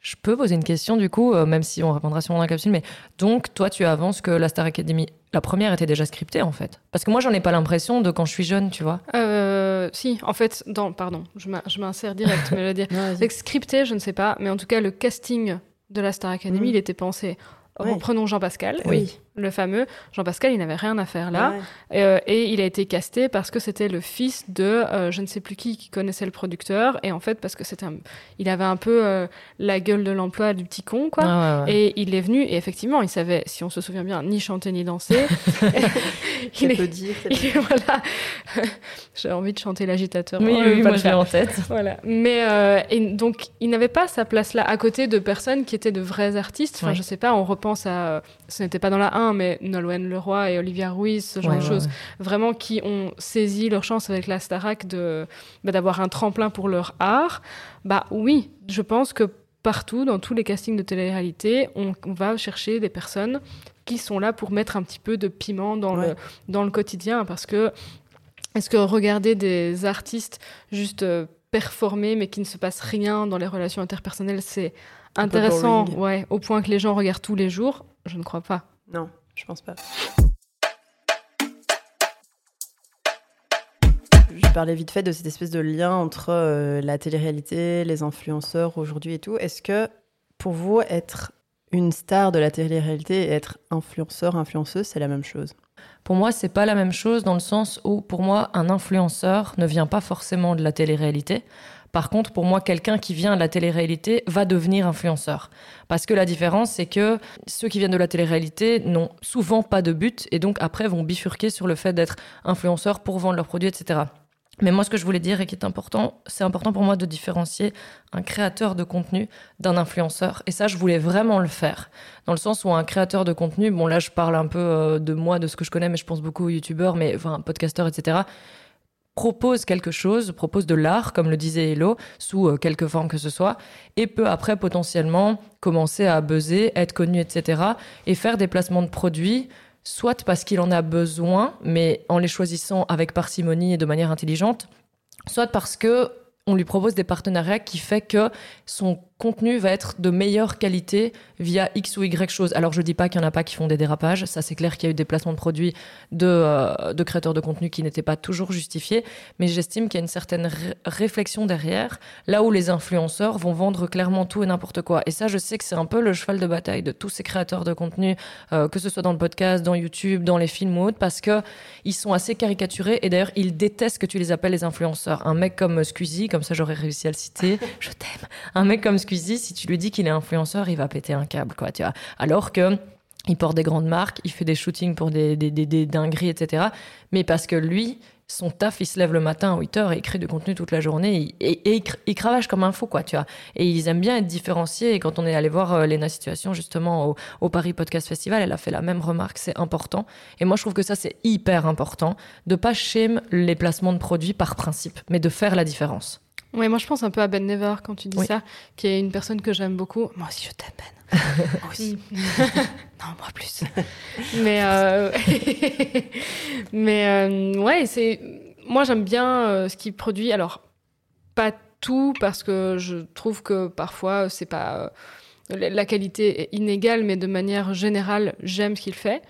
Je peux poser une question du coup, euh, même si on répondra sûrement dans la capsule, mais donc toi tu avances que la Star Academy, la première était déjà scriptée en fait Parce que moi j'en ai pas l'impression de quand je suis jeune, tu vois. Euh, si, en fait, dans, pardon, je m'in- je m'insère direct, mais je veux dire. Avec scripté, je ne sais pas, mais en tout cas, le casting de la Star Academy, Mhm. il était pensé. Ouais. Reprenons Jean-Pascal, Oui. Le fameux. Jean-Pascal, il n'avait rien à faire là. Ouais. Euh, et il a été casté parce que c'était le fils de euh, je ne sais plus qui qui connaissait le producteur. Et en fait, parce que c'était un- il avait un peu euh, la gueule de l'emploi du petit con, quoi. Ah ouais, ouais. Et il est venu, et effectivement, il savait, si on se souvient bien, ni chanter ni danser. Il est, peu dire, il est- voilà. J'ai envie de chanter l'agitateur. Oui, Oh, oui, vais moi je en tête. Voilà. Mais euh, et donc, il n'avait pas sa place là, à côté de personnes qui étaient de vrais artistes. Enfin, Ouais. je sais pas, on repense à, ce n'était pas dans la 1, mais Nolwenn Leroy et Olivia Ruiz, ce genre Ouais, de choses ouais. vraiment qui ont saisi leur chance avec la Starac de bah, d'avoir un tremplin pour leur art. Bah oui, je pense que partout, dans tous les castings de télé-réalité, on, on va chercher des personnes qui sont là pour mettre un petit peu de piment dans, le, dans le quotidien, parce que est-ce que regarder des artistes juste euh, performer, mais qui ne se passe rien dans les relations interpersonnelles, c'est intéressant, ouais, au point que les gens regardent tous les jours? Je ne crois pas. Non, je pense pas. Je parlais vite fait de cette espèce de lien entre euh, la télé-réalité, les influenceurs aujourd'hui et tout. Est-ce que pour vous, être une star de la télé-réalité et être influenceur, influenceuse, c'est la même chose? Pour moi, c'est pas la même chose dans le sens où, pour moi, un influenceur ne vient pas forcément de la télé-réalité. Par contre, pour moi, quelqu'un qui vient de la télé-réalité va devenir influenceur. Parce que la différence, c'est que ceux qui viennent de la télé-réalité n'ont souvent pas de but et donc après vont bifurquer sur le fait d'être influenceur pour vendre leurs produits, etc. Mais moi, ce que je voulais dire et qui est important, c'est important pour moi de différencier un créateur de contenu d'un influenceur. Et ça, je voulais vraiment le faire. Dans le sens où un créateur de contenu, bon là, je parle un peu euh, de moi, de ce que je connais, mais je pense beaucoup aux youtubeurs, mais enfin, podcasteurs, etc propose quelque chose, propose de l'art, comme le disait Hello, sous euh, quelque forme que ce soit, et peut après potentiellement commencer à buzzer, être connu, etc., et faire des placements de produits, soit parce qu'il en a besoin, mais en les choisissant avec parcimonie et de manière intelligente, soit parce que on lui propose des partenariats qui fait que son contenu va être de meilleure qualité via X ou Y chose. Alors je dis pas qu'il y en a pas qui font des dérapages, ça c'est clair qu'il y a eu des placements de produits de, euh, de créateurs de contenu qui n'étaient pas toujours justifiés, mais j'estime qu'il y a une certaine réflexion derrière, là où les influenceurs vont vendre clairement tout et n'importe quoi. Et ça je sais que c'est un peu le cheval de bataille de tous ces créateurs de contenu, euh, que ce soit dans le podcast, dans YouTube, dans les films ou autres, parce que ils sont assez caricaturés et d'ailleurs ils détestent que tu les appelles les influenceurs. Un mec comme Squeezie, comme ça j'aurais réussi à le citer, je t'aime. Un mec comme si tu lui dis qu'il est influenceur, il va péter un câble, quoi, tu vois. Alors que il porte des grandes marques, il fait des shootings pour des, des, dingueries, etc. Mais parce que lui, son taf, il se lève le matin à 8 heures et il crée du contenu toute la journée et, il, cravache comme un fou, quoi, tu vois. Et ils aiment bien être différenciés. Et quand on est allé voir euh, Lena Situation, justement, au, Paris Podcast Festival, elle a fait la même remarque. C'est important. Et moi, je trouve que ça, c'est hyper important de pas shame les placements de produits par principe, mais de faire la différence. Oui, moi je pense un peu à Ben Never quand tu dis ça, qui est une personne que j'aime beaucoup. Moi aussi je t'aime Ben. moi aussi. non, moi plus. mais euh... mais euh, ouais, c'est moi j'aime bien euh, ce qu'il produit. Alors pas tout parce que je trouve que parfois c'est pas euh, la qualité est inégale, mais de manière générale j'aime ce qu'il fait.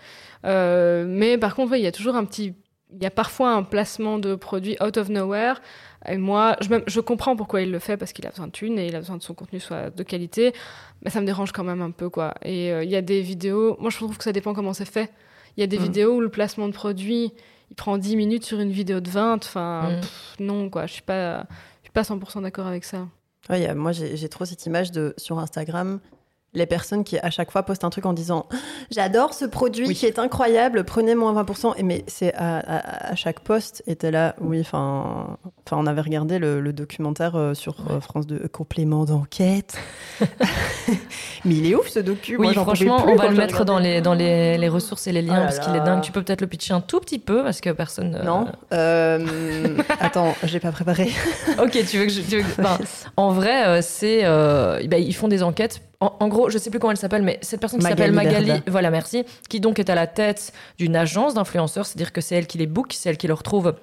mais par contre, il y a toujours un petit il y a parfois un placement de produit out of nowhere. Et moi, je, je comprends pourquoi il le fait parce qu'il a besoin de thunes et il a besoin de son contenu soit de qualité. Mais ça me dérange quand même un peu, quoi. Et euh, il y a des vidéos. Moi, je trouve que ça dépend comment c'est fait. Il y a des mm. vidéos où le placement de produit, il prend 10 minutes sur une vidéo de 20. Enfin, mm. non, quoi. Je suis pas, je suis pas 100% d'accord avec ça. Ouais, moi, j'ai trop cette image de sur Instagram les personnes qui à chaque fois postent un truc en disant j'adore ce produit qui est incroyable prenez moins 20% et mais c'est à, chaque poste était là oui enfin enfin on avait regardé le, documentaire euh, sur euh, France de complément d'enquête. Mais il est ouf ce docu oui franchement on va le mettre dans les dans les, les, ressources et les liens oh parce qu'il est dingue. Tu peux peut-être le pitcher un tout petit peu parce que personne euh, non attends j'ai pas préparé. Ok tu veux que je tu en vrai c'est bah, ils font des enquêtes en, gros, je sais plus comment elle s'appelle, mais cette personne qui s'appelle Magali, voilà, merci, qui donc est à la tête d'une agence d'influenceurs, c'est-à-dire que c'est elle qui les book, c'est elle qui leur trouve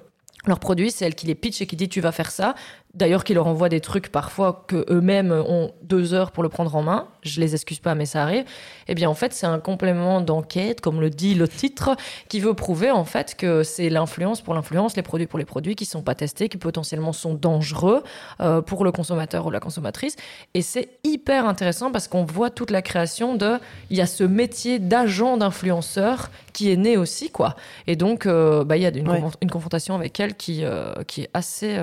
leurs produits, c'est elle qui les pitch et qui dit tu vas faire ça. D'ailleurs, qui leur envoie des trucs parfois que eux-mêmes ont deux heures pour le prendre en main. Je les excuse pas, mais ça arrive. Eh bien, en fait, c'est un complément d'enquête, comme le dit le titre, qui veut prouver en fait que c'est l'influence pour l'influence, les produits pour les produits qui sont pas testés, qui potentiellement sont dangereux euh, pour le consommateur ou la consommatrice. Et c'est hyper intéressant parce qu'on voit toute la création de. Il y a ce métier d'agent d'influenceur qui est né aussi, quoi. Et donc, euh, bah, il y a une, une, confrontation avec elle qui, euh, qui est assez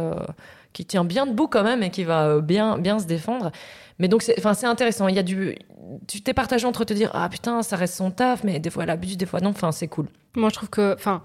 qui tient bien debout quand même et qui va euh, bien, bien se défendre. Mais donc, c'est, enfin, c'est intéressant. Il y a du, tu t'es partagé entre te dire, ah putain, ça reste son taf, mais des fois elle abuse, des fois non. Enfin, c'est cool. Moi, je trouve que, enfin,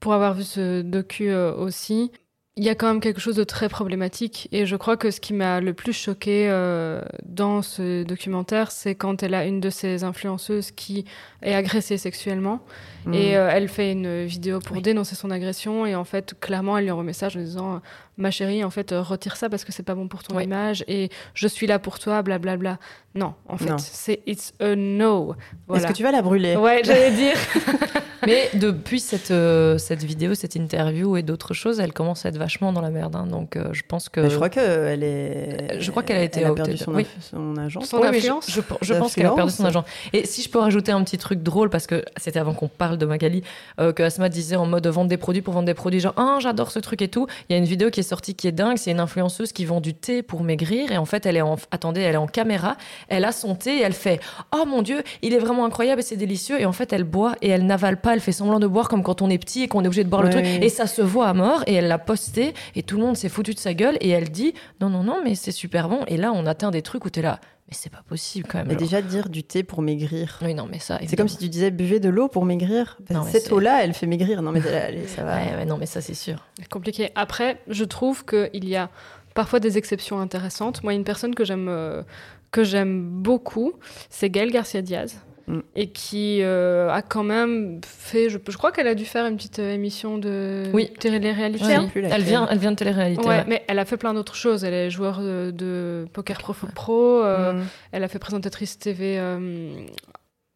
pour avoir vu ce docu euh, aussi, il y a quand même quelque chose de très problématique. Et je crois que ce qui m'a le plus choqué euh, dans ce documentaire, c'est quand elle a une de ses influenceuses qui est agressée sexuellement. Hmm. Et elle fait une vidéo pour dénoncer son agression. Et en fait, clairement, elle lui envoie un message en disant ma chérie, en fait, euh, retire ça parce que c'est pas bon pour ton image et je suis là pour toi, blablabla. Non, en fait, c'est it's a no. Est-ce que tu vas la brûler? Ouais, j'allais dire. Mais depuis cette, euh, cette vidéo, cette interview et d'autres choses, elle commence à être vachement dans la merde. Hein. donc euh, je pense que. je crois qu'elle est. Je crois qu'elle a été. Elle a perdu son, son agent. Son influence. Je, je, pense qu'elle a perdu son agent. Et si je peux rajouter un petit truc drôle, parce que c'était avant qu'on parle de Magali, que Asma disait en mode vendre des produits pour vendre des produits, genre, ah, j'adore ce truc et tout. Il y a une vidéo qui est sortie qui est dingue. C'est une influenceuse qui vend du thé pour maigrir. Et en fait, elle est en, attendez, elle est en caméra. Elle a son thé et elle fait, oh mon Dieu, il est vraiment incroyable et c'est délicieux. Et en fait, elle boit et elle n'avale pas. Elle fait semblant de boire comme quand on est petit et qu'on est obligé de boire le truc. Et ça se voit à mort. Et elle l'a posté et tout le monde s'est foutu de sa gueule. Et elle dit, non, non, non, mais c'est super bon. Et là, on atteint des trucs où t'es là mais c'est pas possible quand même. Mais déjà dire du thé pour maigrir. Oui, non, mais ça. C'est comme si tu disais buvez de l'eau pour maigrir. cette eau-là, elle fait maigrir. Non, mais allez, ça va. Ouais, non, mais ça, c'est sûr. C'est compliqué. Après, je trouve qu'il y a parfois des exceptions intéressantes. Moi, une personne que j'aime euh, que j'aime beaucoup, c'est Gaël Garcia Diaz. Mm. et qui euh, a quand même fait, je, crois qu'elle a dû faire une petite euh, émission de oui. télé-réalité. elle, vient, elle vient de télé-réalité. Ouais, mais elle a fait plein d'autres choses. Elle est joueur de, poker pro, pro euh, mm. elle a fait présentatrice TV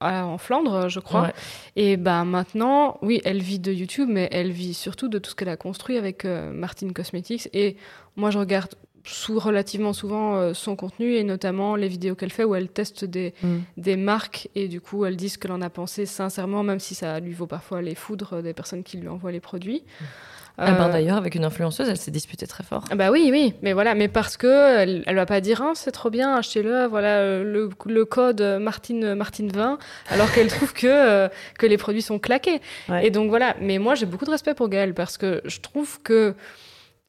en Flandre, je crois. Et ben maintenant, oui, elle vit de YouTube, mais elle vit surtout de tout ce qu'elle a construit avec Martin Cosmetics. Et moi, je regarde sous relativement souvent euh, son contenu et notamment les vidéos qu'elle fait où elle teste des, Mm. des marques et du coup elle dit ce qu'elle en a pensé sincèrement, même si ça lui vaut parfois les foudres des personnes qui lui envoient les produits. Ah ben, Euh, D'ailleurs, avec une influenceuse, elle s'est disputée très fort. ah Bah oui, oui, mais voilà, mais parce que elle, elle va pas dire Ah, c'est trop bien, achetez-le, voilà euh, le, le code Martine Martine 20, alors qu'elle trouve que euh, que les produits sont claqués. Ouais. Et donc voilà, mais moi j'ai beaucoup de respect pour Gaëlle parce que je trouve que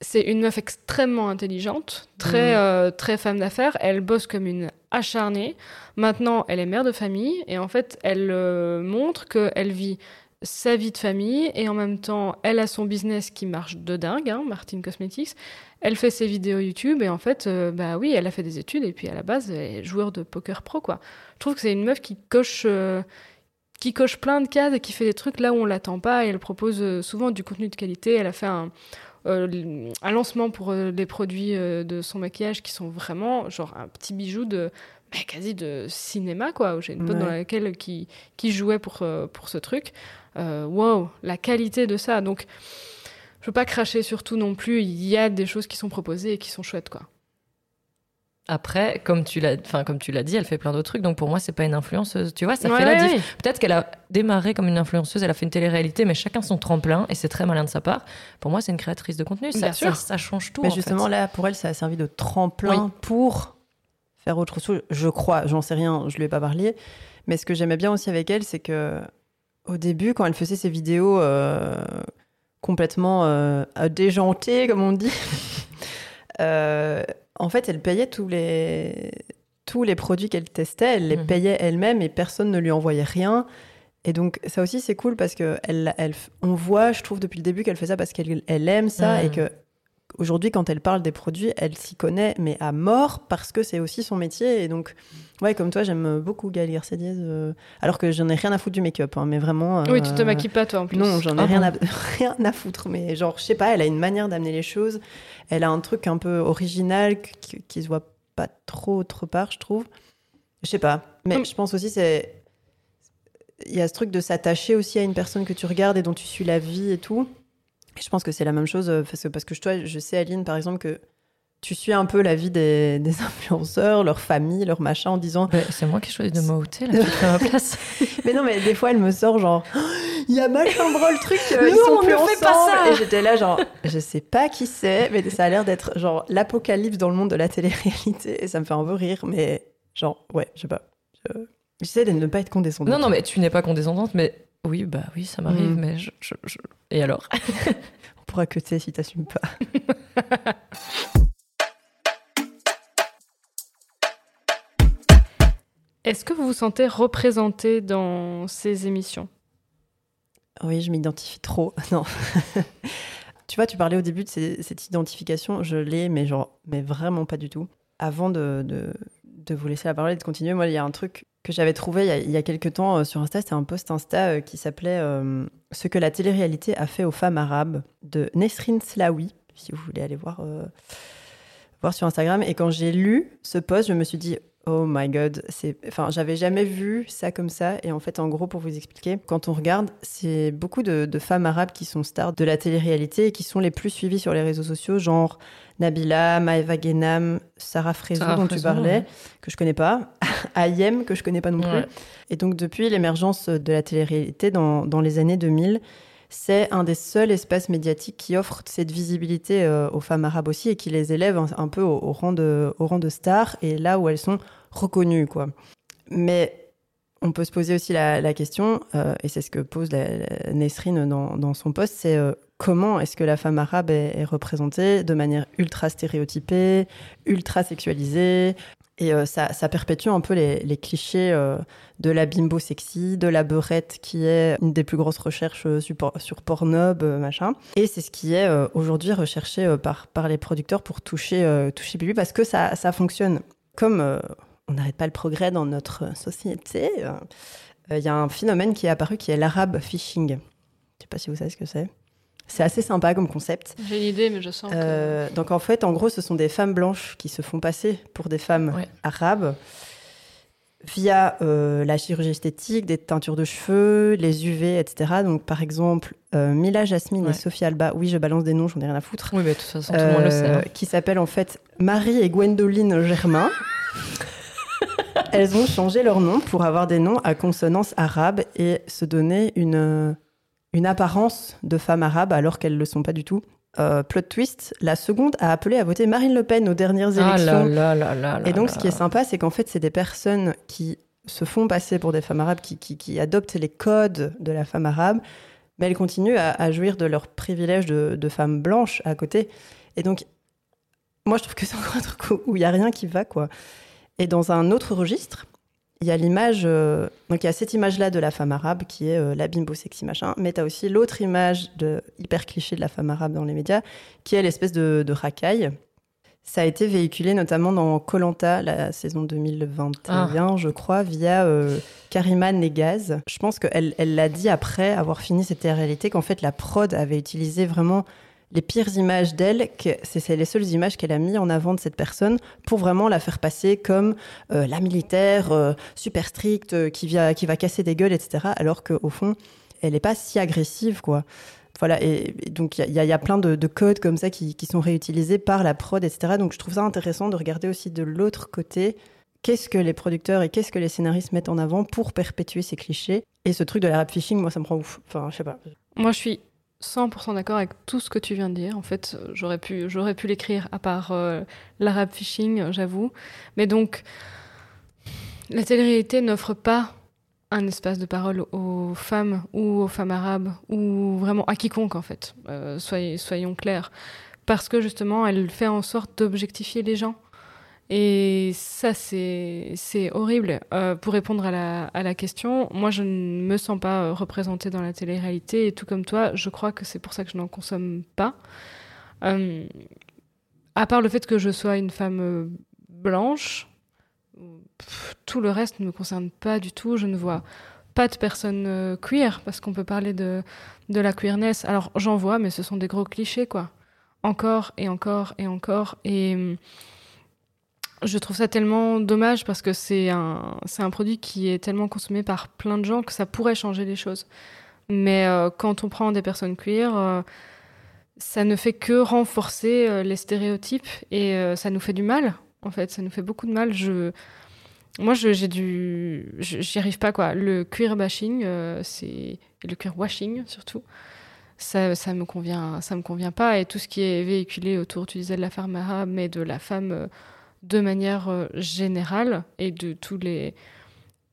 c'est une meuf extrêmement intelligente, très Mhm. euh, très femme d'affaires. Elle bosse comme une acharnée. Maintenant, elle est mère de famille et en fait, elle euh, montre qu'elle vit sa vie de famille et en même temps, elle a son business qui marche de dingue, hein, Martine Cosmetics. Elle fait ses vidéos YouTube et en fait, euh, bah oui, elle a fait des études et puis à la base, elle est joueur de poker pro quoi. Je trouve que c'est une meuf qui coche. euh, qui coche plein de cases et qui fait des trucs là où on l'attend pas et elle propose souvent du contenu de qualité. Elle a fait un, euh, un lancement pour euh, des produits euh, de son maquillage qui sont vraiment genre un petit bijou de bah, quasi de cinéma quoi. J'ai une pote Ouais. dans laquelle qui, qui jouait pour, euh, pour ce truc. Euh, Wow, la qualité de ça. Donc je veux pas cracher sur tout non plus. Il y a des choses qui sont proposées et qui sont chouettes quoi. Après, comme tu l'as, enfin comme tu l'as dit, elle fait plein d'autres trucs. Donc pour moi, c'est pas une influenceuse. Tu vois, ça Ouais, fait la diff. Peut-être qu'elle a démarré comme une influenceuse, elle a fait une télé-réalité, mais chacun son tremplin et c'est très malin de sa part. Pour moi, c'est une créatrice de contenu. Ça, ça, sûr. ça change tout. Mais en justement, fait. là, pour elle, ça a servi de tremplin Oui. pour faire autre chose. Je crois, j'en sais rien, je lui ai pas parlé. Mais ce que j'aimais bien aussi avec elle, c'est que au début, quand elle faisait ses vidéos euh, complètement euh, déjantées, comme on dit, euh, en fait, elle payait tous les tous les produits qu'elle testait, elle les Mhm. payait elle-même et personne ne lui envoyait rien. Et donc ça aussi c'est cool parce que elle, elle, on voit, je trouve depuis le début qu'elle fait ça parce qu'elle elle aime ça et que aujourd'hui quand elle parle des produits, elle s'y connaît mais à mort parce que c'est aussi son métier et donc ouais comme toi j'aime beaucoup Gaëlle Garcia euh, alors que j'en ai rien à foutre du make-up hein, mais vraiment Oui, tu te euh, maquilles pas toi en plus. non, j'en ai Ah rien, à, rien à foutre. Mais genre, je sais pas, elle a une manière d'amener les choses. Elle a un truc un peu original qui, qui se voit pas trop autre part, je trouve. Je sais pas. Mais Hum. je pense aussi, c'est. Il y a ce truc de s'attacher aussi à une personne que tu regardes et dont tu suis la vie et tout. Je pense que c'est la même chose euh, parce que, parce que je, toi, je sais, Aline, par exemple, que tu suis un peu la vie des, des influenceurs, leur famille, leur machin, en disant Ben, c'est moi qui choisis de m'ôter là, tu fais ma place. mais non, mais des fois, elle me sort genre, il y a machin le truc, euh, ils Non, sont plus ne fais pas ça. Et j'étais là genre, je sais pas qui c'est, mais ça a l'air d'être genre l'apocalypse dans le monde de la télé-réalité et ça me fait un peu rire, mais genre, ouais, je sais pas. Je- J'essaie de ne pas être condescendante. non, non, mais tu n'es pas condescendante, mais oui, bah oui, ça m'arrive, Mhm. mais je, je- je- Et alors? On pourra que tu sais si t'assumes pas. Est-ce que vous vous sentez représenté dans ces émissions? Oui, je m'identifie trop. Non. tu vois, tu parlais au début de ces- cette identification. Je l'ai, mais genre, mais vraiment pas du tout. Avant de, de, de vous laisser la parole et de continuer, moi, il y a un truc que j'avais trouvé il y a, quelques temps euh, sur Insta. C'était un post Insta euh, qui s'appelait euh, Ce que la télé-réalité a fait aux femmes arabes de Nesrine Slaoui, si vous voulez aller voir, voir sur Instagram. Et quand j'ai lu ce post, je me suis dit, Oh my god, c'est, enfin, j'avais jamais vu ça comme ça. Et en fait, en gros, pour vous expliquer, quand on regarde, c'est beaucoup de, de femmes arabes qui sont stars de la télé-réalité et qui sont les plus suivies sur les réseaux sociaux, genre Nabila, Maeva Genam, Sarah Frézou, Sarah dont Frézou, tu parlais, ouais. que je connais pas, Ayem, que je connais pas non plus. Ouais. Et donc, depuis l'émergence de la télé-réalité dans, dans les années 2000, c'est un des seuls espaces médiatiques qui offre cette visibilité euh, aux femmes arabes aussi et qui les élève un, peu au, rang de, au rang de stars et là où elles sont reconnues. Quoi. Mais on peut se poser aussi la, question, euh, et c'est ce que pose la, Nesrine dans, dans son poste, c'est euh, comment est-ce que la femme arabe est représentée de manière ultra stéréotypée, ultra sexualisée et euh, ça, perpétue un peu les, clichés euh, de la bimbo sexy, de la beurette qui est une des plus grosses recherches euh, sur, sur Pornhub, machin. Et c'est ce qui est aujourd'hui recherché par, les producteurs pour toucher, toucher Bibi parce que ça, ça fonctionne. Comme on n'arrête pas le progrès dans notre société, il y a un phénomène qui est apparu qui est l'arabe phishing. Je ne sais pas si vous savez ce que c'est. C'est assez sympa comme concept. J'ai une idée, mais je sens que. Euh, donc en fait, en gros, ce sont des femmes blanches qui se font passer pour des femmes Ouais. arabes via euh, la chirurgie esthétique, des teintures de cheveux, les UV, etc. Donc, par exemple, euh, Mila Jasmine Ouais. et Sophie Alba, oui, je balance des noms, j'en ai rien à foutre, Oui, mais de toute façon, tout le monde le sait. hein. qui s'appellent en fait Marie et Gwendoline Germain. Elles ont changé leur nom pour avoir des noms à consonance arabe et se donner une, une apparence de femme arabe alors qu'elles ne le sont pas du tout. Euh, plot twist, la seconde a appelé à voter Marine Le Pen aux dernières Ah élections. là là là là là Et donc, ce qui est sympa, c'est qu'en fait, c'est des personnes qui se font passer pour des femmes arabes, qui, qui, qui adoptent les codes de la femme arabe, mais elles continuent à, à jouir de leurs privilèges de, de femmes blanches à côté. Et donc, moi, je trouve que c'est encore un truc où- où il n'y a rien qui va, quoi. Et dans un autre registre, il y a l'image, euh, donc il y a cette image-là de la femme arabe qui est euh, la bimbo sexy machin, mais tu as aussi l'autre image de hyper cliché de la femme arabe dans les médias, qui est l'espèce de, de racaille. Ça a été véhiculé notamment dans Colanta, la saison 2021, je crois, via euh, Karima Negaz. Je pense qu'elle elle l'a dit après avoir fini cette réalité qu'en fait la prod avait utilisé vraiment les pires images d'elle, c'est les seules images qu'elle a mis en avant de cette personne pour vraiment la faire passer comme euh, la militaire euh, super stricte euh, qui, qui va casser des gueules, etc. Alors qu'au fond, elle n'est pas si agressive, quoi. Voilà, et, donc il y, a- il y a plein de, de codes comme ça qui, qui sont réutilisés par la prod, etc. Donc je trouve ça intéressant de regarder aussi de l'autre côté qu'est-ce que les producteurs et qu'est-ce que les scénaristes mettent en avant pour perpétuer ces clichés. Et ce truc de la rap phishing, moi ça me rend ouf. Enfin, je sais pas. Moi, je suis 100% d'accord avec tout ce que tu viens de dire. En fait, j'aurais pu, j'aurais pu l'écrire à part euh, l'arabe phishing, euh, j'avoue. Mais donc, la télé-réalité n'offre pas un espace de parole aux femmes ou aux femmes arabes ou vraiment à quiconque, en fait. Euh, soyez- soyons clairs. Parce que justement, elle fait en sorte d'objectifier les gens. Et ça, c'est horrible. Euh, pour répondre à la, question, moi, je ne me sens pas euh, représentée dans la télé-réalité. Et tout comme toi, je crois que c'est pour ça que je n'en consomme pas. Euh, à part le fait que je sois une femme blanche, tout le reste ne me concerne pas du tout. Je ne vois pas de personnes queer, parce qu'on peut parler de, de la queerness. Alors, j'en vois, mais ce sont des gros clichés, quoi. Encore et encore et encore. Et je trouve ça tellement dommage parce que c'est un, produit qui est tellement consommé par plein de gens que ça pourrait changer les choses. Mais euh, quand on prend des personnes queer, euh, ça ne fait que renforcer euh, les stéréotypes et ça nous fait du mal, en fait. Ça nous fait beaucoup de mal. Moi, j'ai du... J'y arrive pas, quoi. Le queer bashing, c'est... le queer washing, surtout, ça, ça me convient ça me convient pas. Et tout ce qui est véhiculé autour, tu disais, de la femme arabe, mais de la femme... de manière euh, générale et de tous les,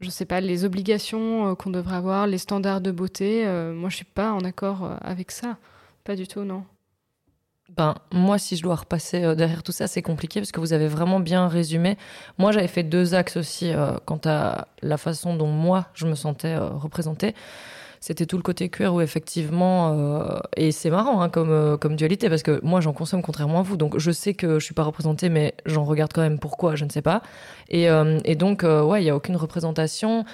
je sais pas, les obligations euh, qu'on devrait avoir, les standards de beauté. euh, moi, je suis pas en accord avec ça. Pas du tout, non. Ben, moi, si je dois repasser derrière tout ça, c'est compliqué parce que vous avez vraiment bien résumé. Moi, j'avais fait deux axes aussi quant à la façon dont moi, je me sentais représentée. C'était tout le côté queer où effectivement, euh, et c'est marrant hein, comme, euh, comme dualité parce que moi, j'en consomme contrairement à vous. Donc, je sais que je suis pas représentée, mais j'en regarde quand même pourquoi, je ne sais pas. Et, euh, et donc, ouais, il y a aucune représentation.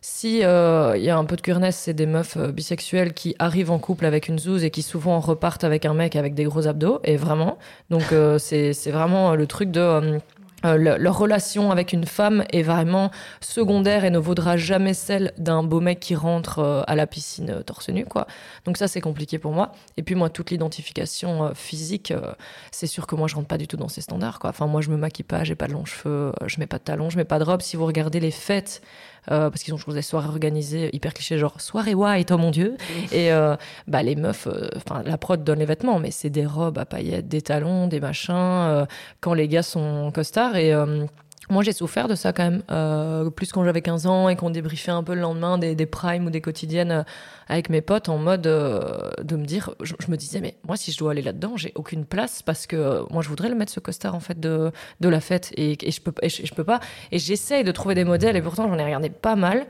Si il y a un peu de queerness, c'est des meufs euh, bisexuelles qui arrivent en couple avec une zouze et qui souvent repartent avec un mec avec des gros abdos. Et vraiment, donc c'est vraiment le truc de euh, le- leur relation avec une femme est vraiment secondaire et ne vaudra jamais celle d'un beau mec qui rentre euh, à la piscine euh, torse nu, quoi. Donc ça, c'est compliqué pour moi. Et puis moi, toute l'identification physique, c'est sûr que moi, je rentre pas du tout dans ces standards, quoi. Enfin, moi, je me maquille pas, j'ai pas de longs cheveux, je mets pas de talons, je mets pas de robe. Si vous regardez les fêtes, euh, parce qu'ils ont toujours des soirées organisées hyper clichés, genre soirée white, oh mon dieu. Et euh, bah, les meufs, euh, enfin, la prod donne les vêtements, mais c'est des robes à paillettes, des talons, des machins, quand les gars sont costards. Et moi, j'ai souffert de ça quand même, euh, plus quand j'avais 15 ans et qu'on débriefait un peu le lendemain des, des primes ou des quotidiennes euh, avec mes potes en mode euh, de me dire, je, me disais, mais moi, si je dois aller là-dedans, j'ai aucune place parce que euh, moi, je voudrais le mettre ce costard en fait de, de la fête et, et je peux, je, je peux pas. Et j'essaye de trouver des modèles et pourtant, j'en ai regardé pas mal.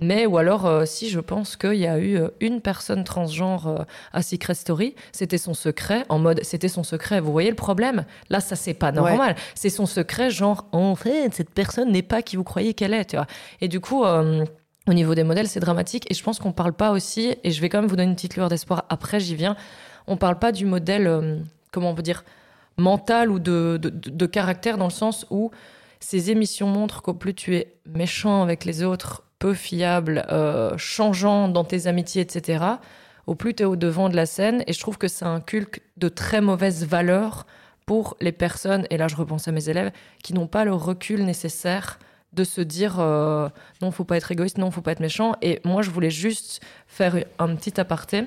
Mais ou alors, euh, si je pense qu'il y a eu euh, une personne transgenre euh, à Secret Story, c'était son secret, en mode c'était son secret. Vous voyez le problème? Là, ça c'est pas normal. C'est son secret, genre en fait, cette personne n'est pas qui vous croyez qu'elle est, tu vois. Et du coup. euh, au niveau des modèles, c'est dramatique. Et je pense qu'on parle pas aussi, et je vais quand même vous donner une petite lueur d'espoir, après j'y viens, on parle pas du modèle, comment on peut dire, mental ou de- de caractère, dans le sens où ces émissions montrent qu'au plus tu es méchant avec les autres, peu fiable, euh, changeant dans tes amitiés, etc., au plus tu es au devant de la scène. Et je trouve que c'est un culte de très mauvaise valeur pour les personnes, et là je repense à mes élèves, qui n'ont pas le recul nécessaire de se dire euh, non, faut pas être égoïste, non, faut pas être méchant. Et moi, je voulais juste faire un petit aparté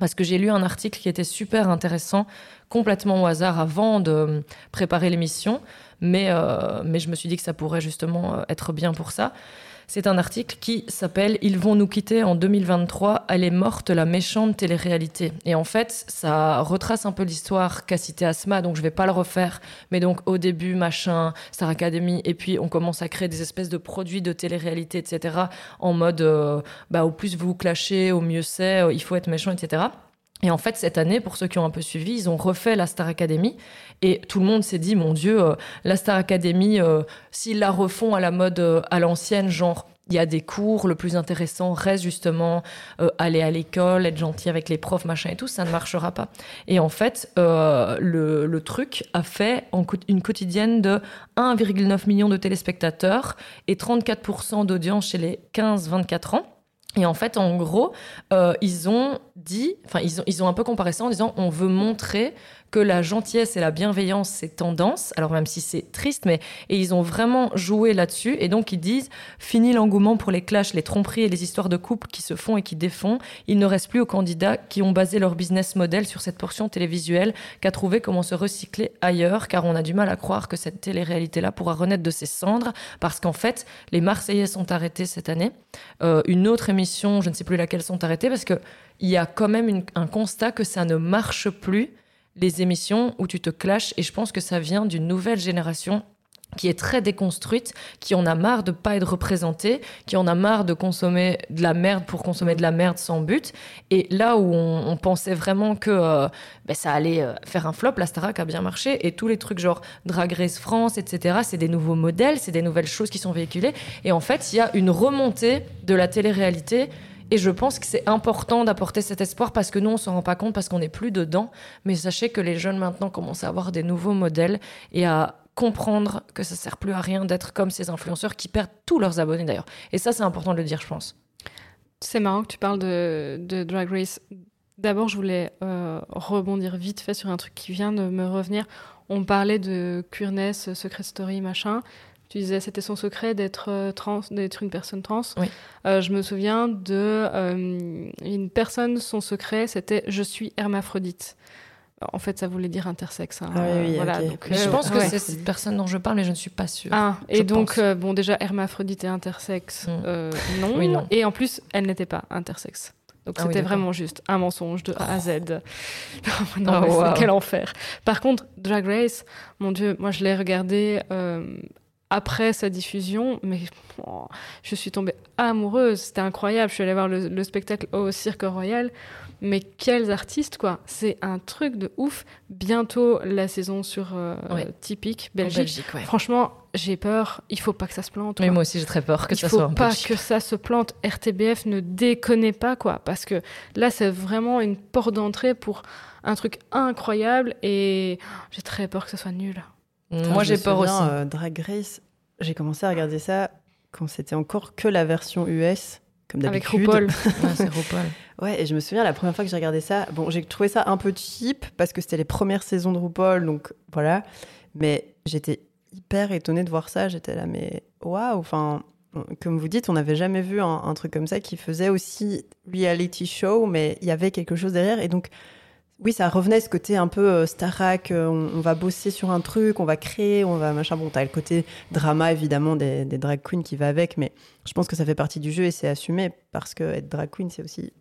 parce que j'ai lu un article qui était super intéressant, complètement au hasard avant de préparer l'émission, mais, euh, mais je me suis dit que ça pourrait justement euh, être bien pour ça. C'est un article qui s'appelle Ils vont nous quitter en 2023, elle est morte la méchante télé-réalité. Et en fait, ça retrace un peu l'histoire qu'a cité Asma, donc je vais pas le refaire. Mais donc au début, machin, Star Academy, et puis on commence à créer des espèces de produits de télé-réalité, etc. En mode, euh, bah, au plus vous vous clashez, au mieux c'est, euh, il faut être méchant, etc. Et en fait, cette année, pour ceux qui ont un peu suivi, ils ont refait la Star Academy. Et tout le monde s'est dit, mon Dieu, euh, la Star Academy, euh, s'ils la refont à la mode euh, à l'ancienne, genre, il y a des cours, le plus intéressant reste justement aller à l'école, être gentil avec les profs, machin et tout, ça ne marchera pas. Et en fait, le, le, truc a fait une quotidienne de 1,9 million de téléspectateurs et 34% d'audience chez les 15-24 ans. Et en fait, en gros, euh, ils ont dit, enfin, ils ont, ils ont un peu comparé ça en disant on veut montrer que la gentillesse et la bienveillance, c'est tendance, alors même si c'est triste, mais et ils ont vraiment joué là-dessus. Et donc, ils disent fini l'engouement pour les clashs, les tromperies et les histoires de couples qui se font et qui défont. Il ne reste plus aux candidats qui ont basé leur business model sur cette portion télévisuelle qu'à trouver comment se recycler ailleurs, car on a du mal à croire que cette télé-réalité-là pourra renaître de ses cendres, parce qu'en fait, les Marseillais sont arrêtés cette année. Euh, une autre émission, je ne sais plus laquelle, sont arrêtées parce que il y a quand même un constat que ça ne marche plus les émissions où tu te clashes. Et je pense que ça vient d'une nouvelle génération qui est très déconstruite, qui en a marre de pas être représentée, qui en a marre de consommer de la merde pour consommer de la merde sans but. Et là où on, pensait vraiment que euh, ben, ça allait euh, faire un flop, la Starac a bien marché. Et tous les trucs genre Drag Race France, etc., c'est des nouveaux modèles, c'est des nouvelles choses qui sont véhiculées. Et en fait, il y a une remontée de la télé-réalité et je pense que c'est important d'apporter cet espoir parce que nous, on s'en rend pas compte parce qu'on n'est plus dedans. Mais sachez que les jeunes maintenant commencent à avoir des nouveaux modèles et à comprendre que ça sert plus à rien d'être comme ces influenceurs qui perdent tous leurs abonnés d'ailleurs. Et ça, c'est important de le dire, je pense. C'est marrant que tu parles de, Drag Race. D'abord, je voulais euh, rebondir vite fait sur un truc qui vient de me revenir. On parlait de queerness, secret story, machin. Tu disais c'était son secret d'être euh, trans, d'être une personne trans. Oui. Euh, je me souviens de euh, une personne, son secret, c'était je suis hermaphrodite. En fait, ça voulait dire intersexe. Hein. Ah oui, voilà, je pense que c'est cette personne dont je parle, mais je ne suis pas sûre. Ah, et donc, bon, déjà, hermaphrodite et intersexe, mm. non. Oui, non. Et en plus, elle n'était pas intersexe. Donc ah c'était vraiment juste un mensonge de A à Z. non, oh, quel enfer. Par contre, Drag Race, mon Dieu, moi je l'ai regardé après sa diffusion, mais oh, je suis tombée amoureuse. C'était incroyable. Je suis allée voir le, spectacle au Cirque Royal. Mais quels artistes, quoi. C'est un truc de ouf. Bientôt la saison sur euh, Typique, Belgique. Franchement, j'ai peur. Il faut pas que ça se plante. Mais moi aussi, j'ai très peur que ça soit Il faut pas que ça se plante. RTBF ne déconne pas, quoi. Parce que là, c'est vraiment une porte d'entrée pour un truc incroyable. Et j'ai très peur que ça soit nul. Moi, j'ai peur aussi. Euh, Drag Race, j'ai commencé à regarder ça quand c'était encore que la version US, comme d'habitude. Avec RuPaul. Ouais, et je me souviens la première fois que j'ai regardé ça, bon, j'ai trouvé ça un peu cheap parce que c'était les premières saisons de RuPaul, donc voilà. Mais j'étais hyper étonnée de voir ça. J'étais là, mais waouh, enfin, comme vous dites, on n'avait jamais vu un, un, truc comme ça qui faisait aussi reality show, mais il y avait quelque chose derrière. Et donc, oui, ça revenait ce côté un peu euh, Starac, euh, on, va bosser sur un truc, on va créer, on va machin. Bon, t'as le côté drama évidemment des, drag queens qui va avec, mais je pense que ça fait partie du jeu et c'est assumé parce que être drag queen, c'est aussi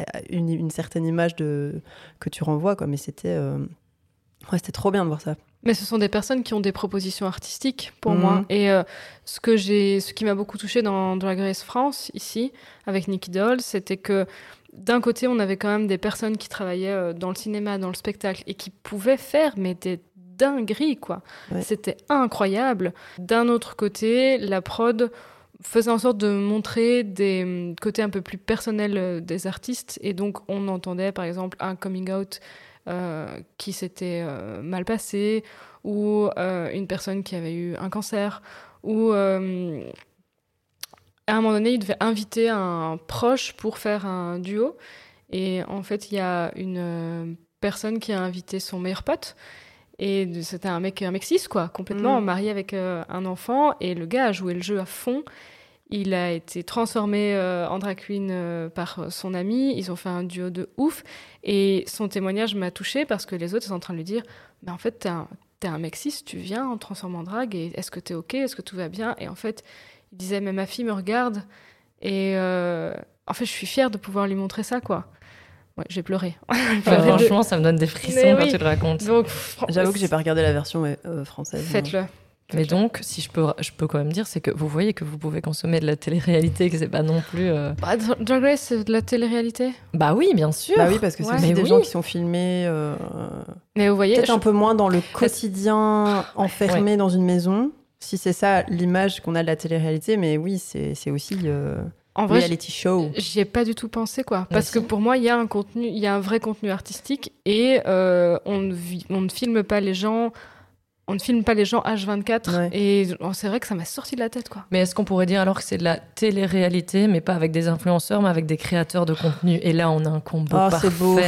euh, une, certaine image de que tu renvoies, quoi. Mais c'était, ouais, c'était trop bien de voir ça. Mais ce sont des personnes qui ont des propositions artistiques pour moi. Mhm. Et ce que j'ai, ce qui m'a beaucoup touché dans Drag Race France ici avec Nicky Doll, c'était que d'un côté, on avait quand même des personnes qui travaillaient euh, dans le cinéma, dans le spectacle, et qui pouvaient faire, mais des dingueries, quoi. C'était incroyable. D'un autre côté, la prod faisait en sorte de montrer des hum, côtés un peu plus personnels euh, des artistes, et donc on entendait, par exemple, un coming out euh, qui s'était euh, mal passé, ou euh, une personne qui avait eu un cancer, ou à un moment donné, il devait inviter un proche pour faire un duo. Et en fait, il y a une euh, personne qui a invité son meilleur pote. Et c'était un mec, un mec cis, quoi, complètement Mm. marié avec euh, un enfant. Et le gars a joué le jeu à fond. Il a été transformé euh, en drag queen euh, par son ami. Ils ont fait un duo de ouf. Et son témoignage m'a touchée parce que les autres sont en train de lui dire Mais en fait, t'es un, t'es un mec cis, tu viens en te transformant en drag. Et est-ce que t'es OK? Est-ce que tout va bien? Et en fait, il disait Mais ma fille me regarde. Et euh, en fait, je suis fière de pouvoir lui montrer ça, quoi. Ouais, j'ai pleuré. De- franchement, ça me donne des frissons Mais quand oui. tu le racontes. Donc, fran- J'avoue que j'ai pas regardé la version euh, française. Faites-le. Mais donc, si je peux, je peux quand même dire, c'est que vous voyez que vous pouvez consommer de la télé-réalité, que c'est pas non plus. euh, Bah, Dra- Drag Race, c'est de la télé-réalité. Bah oui, bien sûr. Bah oui, parce que c'est Ouais. aussi Mais des oui. gens qui sont filmés euh, Mais vous voyez, peut-être je- un peu moins dans le quotidien enfermé dans une maison. Si c'est ça l'image qu'on a de la télé-réalité, mais oui, c'est aussi euh, en vrai, reality show. J'y ai pas du tout pensé, quoi. Parce que pour moi, il y a un contenu, il y a un vrai contenu artistique et euh, on, ne vi- on ne filme pas les gens. On ne filme pas les gens H24 Ouais. et oh, c'est vrai que ça m'a sorti de la tête quoi. Mais est-ce qu'on pourrait dire alors que c'est de la télé-réalité, mais pas avec des influenceurs, mais avec des créateurs de contenu? Et là, on a un combo Oh, parfait. c'est beau.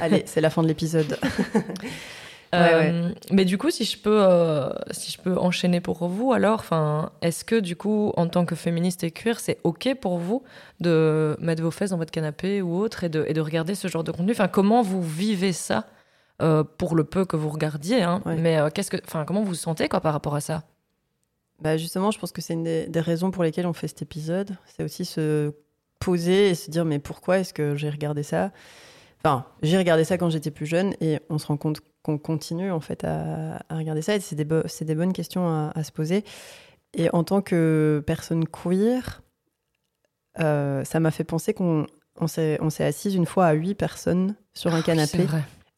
Allez, c'est la fin de l'épisode. Euh, Mais du coup, si je peux, euh, si je peux enchaîner pour vous, alors, enfin, est-ce que du coup, en tant que féministe et queer, c'est ok pour vous de mettre vos fesses dans votre canapé ou autre et de, et de regarder ce genre de contenu? Enfin, comment vous vivez ça euh, pour le peu que vous regardiez hein, Ouais. Mais qu'est-ce que, enfin, comment vous vous sentez quoi par rapport à ça? Bah justement, je pense que c'est une des, des raisons pour lesquelles on fait cet épisode. C'est aussi se poser et se dire mais pourquoi est-ce que j'ai regardé ça? Enfin, j'ai regardé ça quand j'étais plus jeune et on se rend compte qu'on continue en fait à, à regarder ça et c'est des, bo- des bonnes questions à, à se poser. Et en tant que personne queer, euh, ça m'a fait penser qu'on on s'est, assise une fois à huit personnes sur un Ah canapé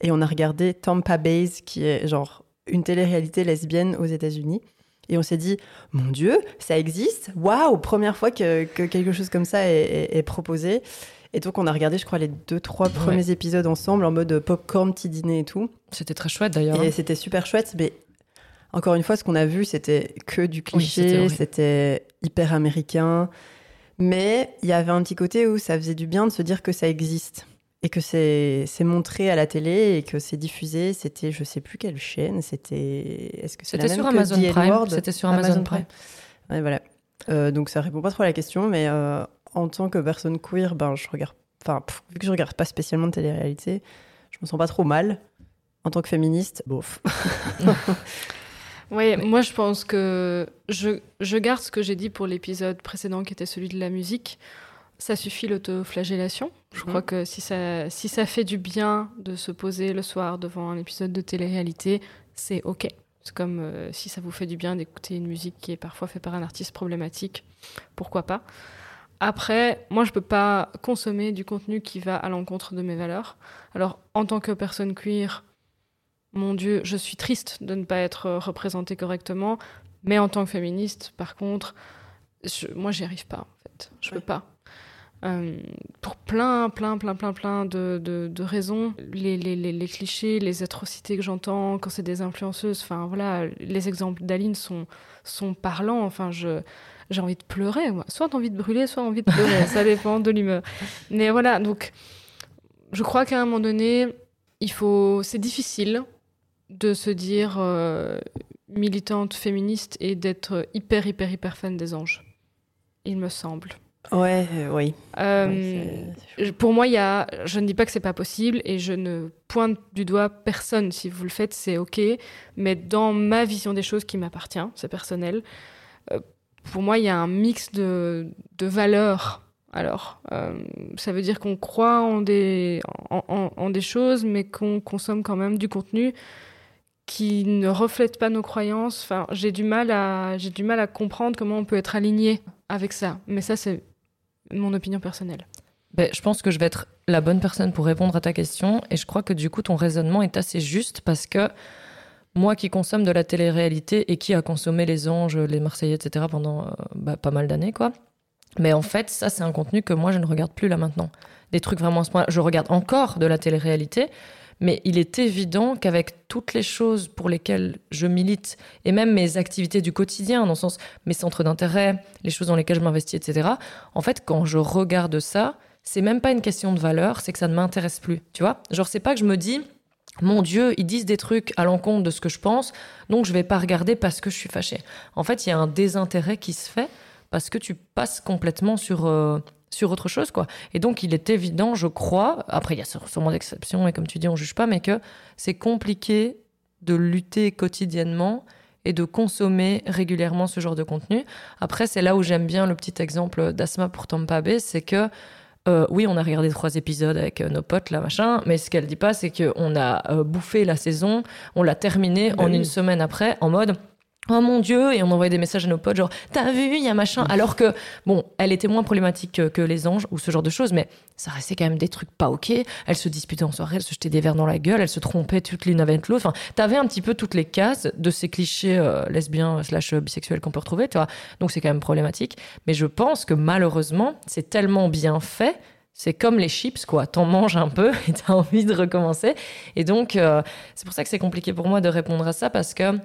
et on a regardé Tampa Bay, qui est genre une télé-réalité lesbienne aux États-Unis. Et on s'est dit, mon Dieu, ça existe Waouh Première fois que, que quelque chose comme ça est, est- est proposé. Et donc, on a regardé, je crois, les deux, trois premiers épisodes ensemble en mode popcorn, petit dîner et tout. C'était très chouette d'ailleurs. Et c'était super chouette. Mais encore une fois, ce qu'on a vu, c'était que du cliché, c'était hyper américain. Mais il y avait un petit côté où ça faisait du bien de se dire que ça existe et que c'est montré à la télé et que c'est diffusé. C'était, je sais plus quelle chaîne, c'était. Est-ce que C'était sur Amazon Prime. C'était sur Amazon, Prime. Ouais, voilà. Euh, donc ça répond pas trop à la question, mais euh, en tant que personne queer, ben je regarde. Enfin, vu que je regarde pas spécialement de télé-réalité, je me sens pas trop mal. En tant que féministe, bof. Oui, moi je pense que je, je garde ce que j'ai dit pour l'épisode précédent qui était celui de la musique. Ça suffit l'autoflagellation. Je Mhm. crois que si ça, si ça fait du bien de se poser le soir devant un épisode de télé-réalité, c'est ok. C'est comme euh, si ça vous fait du bien d'écouter une musique qui est parfois faite par un artiste problématique, pourquoi pas? Après, moi je peux pas consommer du contenu qui va à l'encontre de mes valeurs. Alors en tant que personne queer, mon Dieu, je suis triste de ne pas être représentée correctement. Mais en tant que féministe, par contre, je- moi, j'y arrive pas, en fait. Je peux Ouais. pas. Euh, pour plein, plein, plein, plein, plein de, de- de raisons. Les, les- les- les clichés, les atrocités que j'entends quand c'est des influenceuses, enfin voilà, les exemples d'Aline sont, sont parlants. Enfin, je, j'ai envie de pleurer, moi. Soit envie de brûler, soit envie de pleurer. ça dépend de l'humeur. Mais voilà, donc, je crois qu'à un moment donné, il faut. C'est difficile de se dire euh, militante féministe et d'être hyper, hyper, hyper fan des anges. Il me semble. Ouais, euh, oui. Euh, Ouais, pour moi, il y a, je ne dis pas que c'est pas possible et je ne pointe du doigt personne. Si vous le faites, c'est ok. Mais dans ma vision des choses qui m'appartient, c'est personnel. euh, pour moi, il y a un mix de, de valeurs. Alors, euh, ça veut dire qu'on croit en des, en, des choses, mais qu'on consomme quand même du contenu qui ne reflète pas nos croyances. Enfin, j'ai du mal à, j'ai du mal à comprendre comment on peut être aligné avec ça. Mais ça, c'est mon opinion personnelle. Ben, je pense que je vais être la bonne personne pour répondre à ta question et je crois que du coup ton raisonnement est assez juste parce que moi qui consomme de la télé-réalité et qui a consommé les anges, les Marseillais, etc. pendant euh, bah, pas mal d'années quoi. Mais en fait ça c'est un contenu que moi je ne regarde plus là maintenant. Des trucs vraiment à ce point. Je regarde encore de la télé-réalité Mais il est évident qu'avec toutes les choses pour lesquelles je milite, et même mes activités du quotidien, dans le sens mes centres d'intérêt, les choses dans lesquelles je m'investis, etc., en fait, quand je regarde ça, c'est même pas une question de valeur, c'est que ça ne m'intéresse plus. Tu vois Genre, c'est pas que je me dis, mon Dieu, ils disent des trucs à l'encontre de ce que je pense, donc je vais pas regarder parce que je suis fâchée. En fait, il y a un désintérêt qui se fait parce que tu passes complètement sur, euh, sur autre chose, quoi. Et donc, il est évident, je crois, après, il y a sûrement d'exceptions, et comme tu dis, on juge pas, mais que c'est compliqué de lutter quotidiennement et de consommer régulièrement ce genre de contenu. Après, c'est là où j'aime bien le petit exemple d'Asma pour Tampa Bay, c'est que euh, oui, on a regardé trois épisodes avec euh, nos potes, là, machin, mais ce qu'elle dit pas, c'est qu'on a euh, bouffé la saison, on l'a terminée en oui. une semaine après, en mode Oh mon Dieu, et on envoyait des messages à nos potes, genre T'as vu, il y a machin? Alors que, bon, elle était moins problématique que, que les anges ou ce genre de choses, mais ça restait quand même des trucs pas ok. Elle se disputait en soirée, elle se jetait des verres dans la gueule, elle se trompait toutes l'une avec l'autre. Enfin, t'avais un petit peu toutes les cases de ces clichés euh, lesbiens slash bisexuels qu'on peut retrouver, tu vois. Donc c'est quand même problématique. Mais je pense que malheureusement, c'est tellement bien fait. C'est comme les chips, quoi. T'en manges un peu et t'as envie de recommencer. Et donc, euh, c'est pour ça que c'est compliqué pour moi de répondre à ça parce que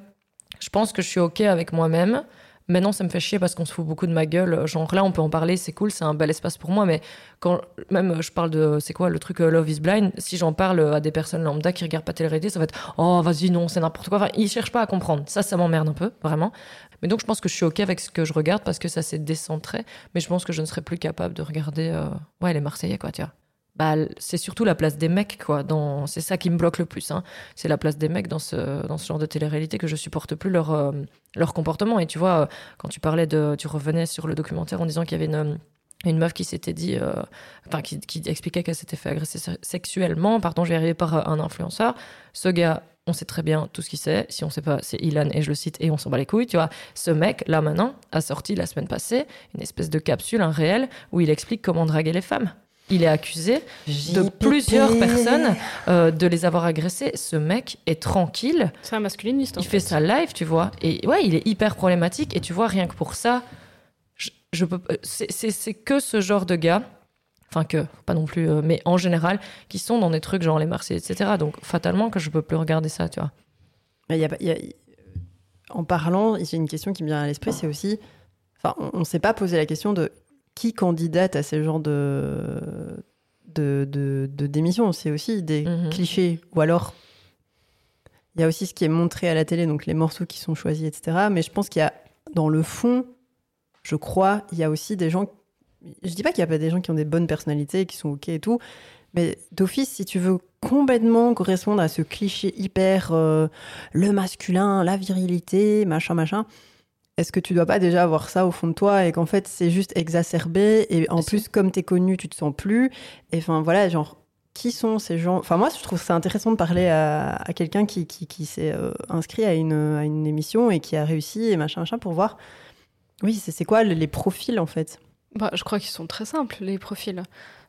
je pense que je suis OK avec moi-même. Maintenant, ça me fait chier parce qu'on se fout beaucoup de ma gueule. Genre là, on peut en parler, c'est cool, c'est un bel espace pour moi. Mais quand même, euh, je parle de, c'est quoi le truc euh, Love is Blind Si j'en parle à des personnes lambda qui regardent pas télé ça va être oh vas-y non, c'est n'importe quoi. Enfin, ils cherchent pas à comprendre. Ça, ça m'emmerde un peu, vraiment. Mais donc, je pense que je suis OK avec ce que je regarde parce que ça s'est décentré. Mais je pense que je ne serais plus capable de regarder, euh, ouais, les Marseillais, quoi, tu vois. Bah, c'est surtout la place des mecs, quoi. C'est ça qui me bloque le plus. Hein. C'est la place des mecs dans ce, genre de télé-réalité que je supporte plus leur, euh, comportement. Et tu vois, euh, quand tu parlais de. Tu revenais sur le documentaire en disant qu'il y avait une. Une meuf qui s'était dit, euh, enfin qui, expliquait qu'elle s'était fait agresser se- sexuellement, pardon, j'ai arrivé par euh, un influenceur. Ce gars, on sait très bien tout ce qu'il sait. Si on sait pas, c'est Ilan et je le cite et on s'en bat les couilles, tu vois. Ce mec, là maintenant, a sorti la semaine passée une espèce de capsule, un réel, où il explique comment draguer les femmes. Il est accusé de plusieurs personnes euh, de les avoir agressés. Ce mec est tranquille, C'est un masculiniste. en il fait sa live, tu vois. Et ouais, il est hyper problématique. Et tu vois, rien que pour ça, je, je peux. euh, c'est- que ce genre de gars, enfin que, pas non plus, euh, mais en général, qui sont dans des trucs genre les Marseillais, etc. Donc fatalement que je peux plus regarder ça, tu vois. Il y a y a- En parlant, j'ai une question qui me vient à l'esprit, c'est aussi. Enfin, on ne s'est pas posé la question de qui candidate à ce genre de, de, de, de démission. C'est aussi des Mhm. clichés. Ou alors, il y a aussi ce qui est montré à la télé, donc les morceaux qui sont choisis, etc. Mais je pense qu'il y a, dans le fond, je crois, il y a aussi des gens. Je dis pas qu'il n'y a pas des gens qui ont des bonnes personnalités, qui sont OK et tout. Mais d'office, si tu veux complètement correspondre à ce cliché hyper euh, le masculin, la virilité, machin, machin, est-ce que tu dois pas déjà avoir ça au fond de toi et qu'en fait c'est juste exacerbé et en Bien plus comme t'es connu, tu te sens plus et enfin voilà genre qui sont ces gens? Enfin moi je trouve ça intéressant de parler à, à quelqu'un qui, qui, qui s'est euh, inscrit à une, à une émission et qui a réussi et machin machin pour voir oui c'est c'est quoi les, les profils en fait? Bah, je crois qu'ils sont très simples, les profils.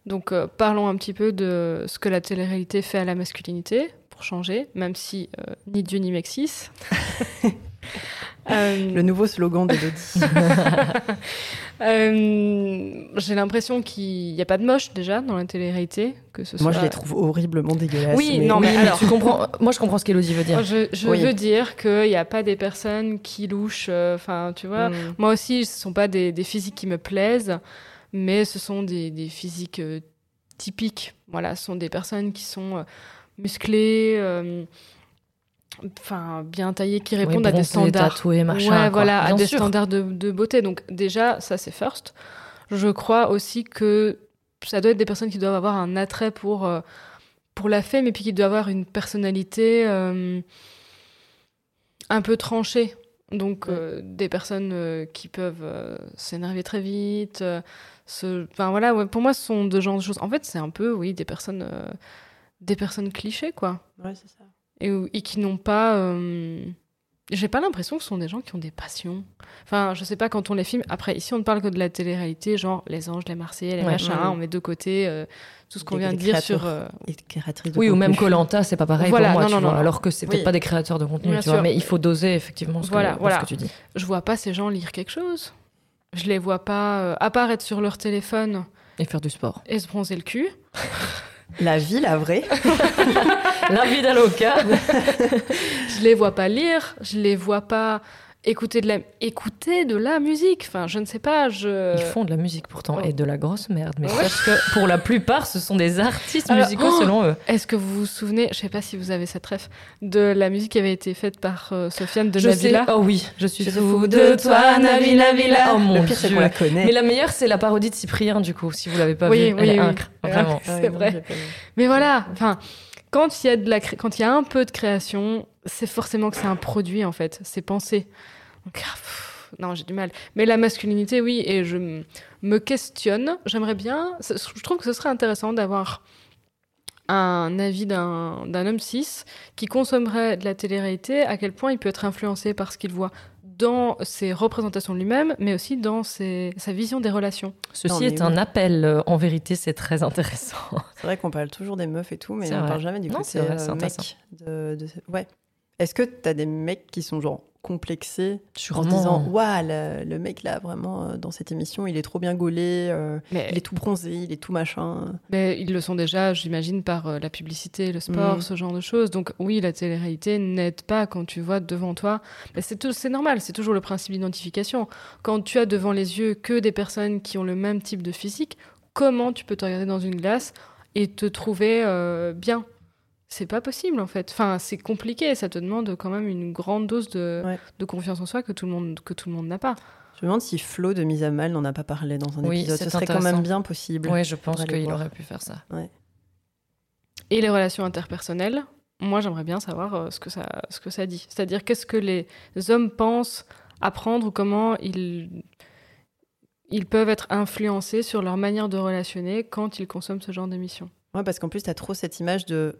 Donc, euh, parlons un petit peu de ce que la télé-réalité fait à la masculinité, pour changer, même si euh, ni Dieu ni Mexis. Euh, le nouveau slogan d'Elodie euh, J'ai l'impression qu'il n'y a pas de moche déjà dans la télé-réalité. Que ce moi je soit- les trouve horriblement dégueulasses Oui, non, mais Oui, alors- tu comprends. Moi, je comprends ce qu'Elodie veut dire. Je, je Oui. veux dire qu'il n'y a pas des personnes qui louchent. euh, Enfin, tu vois, Mm. moi aussi, ce ne sont pas des, des physiques qui me plaisent, mais ce sont des, des physiques euh, typiques. Voilà, ce sont des personnes qui sont euh, musclées, euh, enfin, bien taillées, qui Oui, répondent à des standards. tatoué, machin. ouais, voilà, à des sûr. standards de, de beauté. Donc, déjà, ça, c'est first. Je crois aussi que ça doit être des personnes qui doivent avoir un attrait pour, euh, pour la femme et puis qui doivent avoir une personnalité euh, un peu tranchée. Donc, euh, des personnes euh, qui peuvent euh, s'énerver très vite. euh, se... Enfin, voilà, ouais, pour moi, ce sont de genre de choses. En fait, c'est un peu, oui, des personnes, euh, des personnes clichés, quoi ouais c'est ça et, qui n'ont pas. euh, J'ai pas l'impression que ce sont des gens qui ont des passions. Enfin, je sais pas quand on les filme. Après, ici, on ne parle que de la télé-réalité, genre les anges, les Marseillais, les Ouais. machins. On met de côté euh, tout ce qu'on vient de dire sur. euh, et créatrice de Oui, ou même. Colanta, c'est pas pareil Voilà, pour moi, non, tu non, vois, non. alors que c'est peut-être Oui. pas des créateurs de contenu, tu vois, mais il faut doser effectivement ce, Voilà, que, voilà. ce que tu dis. Je vois pas ces gens lire quelque chose. Je les vois pas, euh, à part être sur leur téléphone Et faire du sport. et se bronzer le cul. La vie, la vraie. La vie d'Aloca. je les vois pas lire, je les vois pas écouter de la, écouter de la musique. Enfin, je ne sais pas. Je... Ils font de la musique pourtant Oh. et de la grosse merde. Mais Ouais. sache que pour la plupart, ce sont des artistes Alors, musicaux oh selon eux. Est-ce que vous vous souvenez, je sais pas si vous avez cette ref, de la musique qui avait été faite par euh, Sofiane de Je sais. Oh oui, je suis fou de toi, Navi Nabila. Oh mon Le pire, c'est dieu. qu'on la connaît. Mais la meilleure, c'est la parodie de Cyprien, du coup, si vous l'avez pas Oui, vue. oui, Elle est oui. incre, vraiment. C'est vrai. Mais voilà, enfin, quand il y a un peu de création, c'est forcément que c'est un produit en fait, c'est pensé. Donc, ah, non, j'ai du mal. Mais la masculinité, oui, et je me questionne. J'aimerais bien. Je trouve que ce serait intéressant d'avoir un avis d'un homme cis qui consommerait de la télé-réalité, à quel point il peut être influencé par ce qu'il voit dans ses représentations de lui-même, mais aussi dans ses- sa vision des relations. Ceci Non, est oui. un appel. euh, En vérité, c'est très intéressant. C'est vrai qu'on parle toujours des meufs et tout, mais on vrai. parle jamais du Non, côté euh, mec. De, de- Ouais. Est-ce que t'as des mecs qui sont genre complexés en se Sûrement. disant Waouh, le, le mec là, vraiment, euh, dans cette émission, il est trop bien gaulé, euh, Mais il est tout bronzé, il est tout machin. Mais ils le sont déjà, j'imagine, par euh, la publicité, le sport, Mhm. ce genre de choses. Donc oui, la télé-réalité n'aide pas quand tu vois devant toi. Mais c'est tout- c'est normal, c'est toujours le principe d'identification. Quand tu as devant les yeux que des personnes qui ont le même type de physique, comment tu peux te regarder dans une glace et te trouver euh, bien? C'est pas possible en fait. Enfin, c'est compliqué. Ça te demande quand même une grande dose de, Ouais. de confiance en soi que tout le monde que tout le monde n'a pas. Je me demande si Flo de Mise à Mal n'en a pas parlé dans un Oui, épisode. Ce serait quand même bien possible. Oui, je pense qu'il aurait pu faire ça. Et les relations interpersonnelles, moi j'aimerais bien savoir euh, ce, que ça, ce que ça dit. C'est-à-dire qu'est-ce que les hommes pensent apprendre ou comment ils, ils peuvent être influencés sur leur manière de relationner quand ils consomment ce genre d'émissions? Ouais, parce qu'en plus, t'as trop cette image de.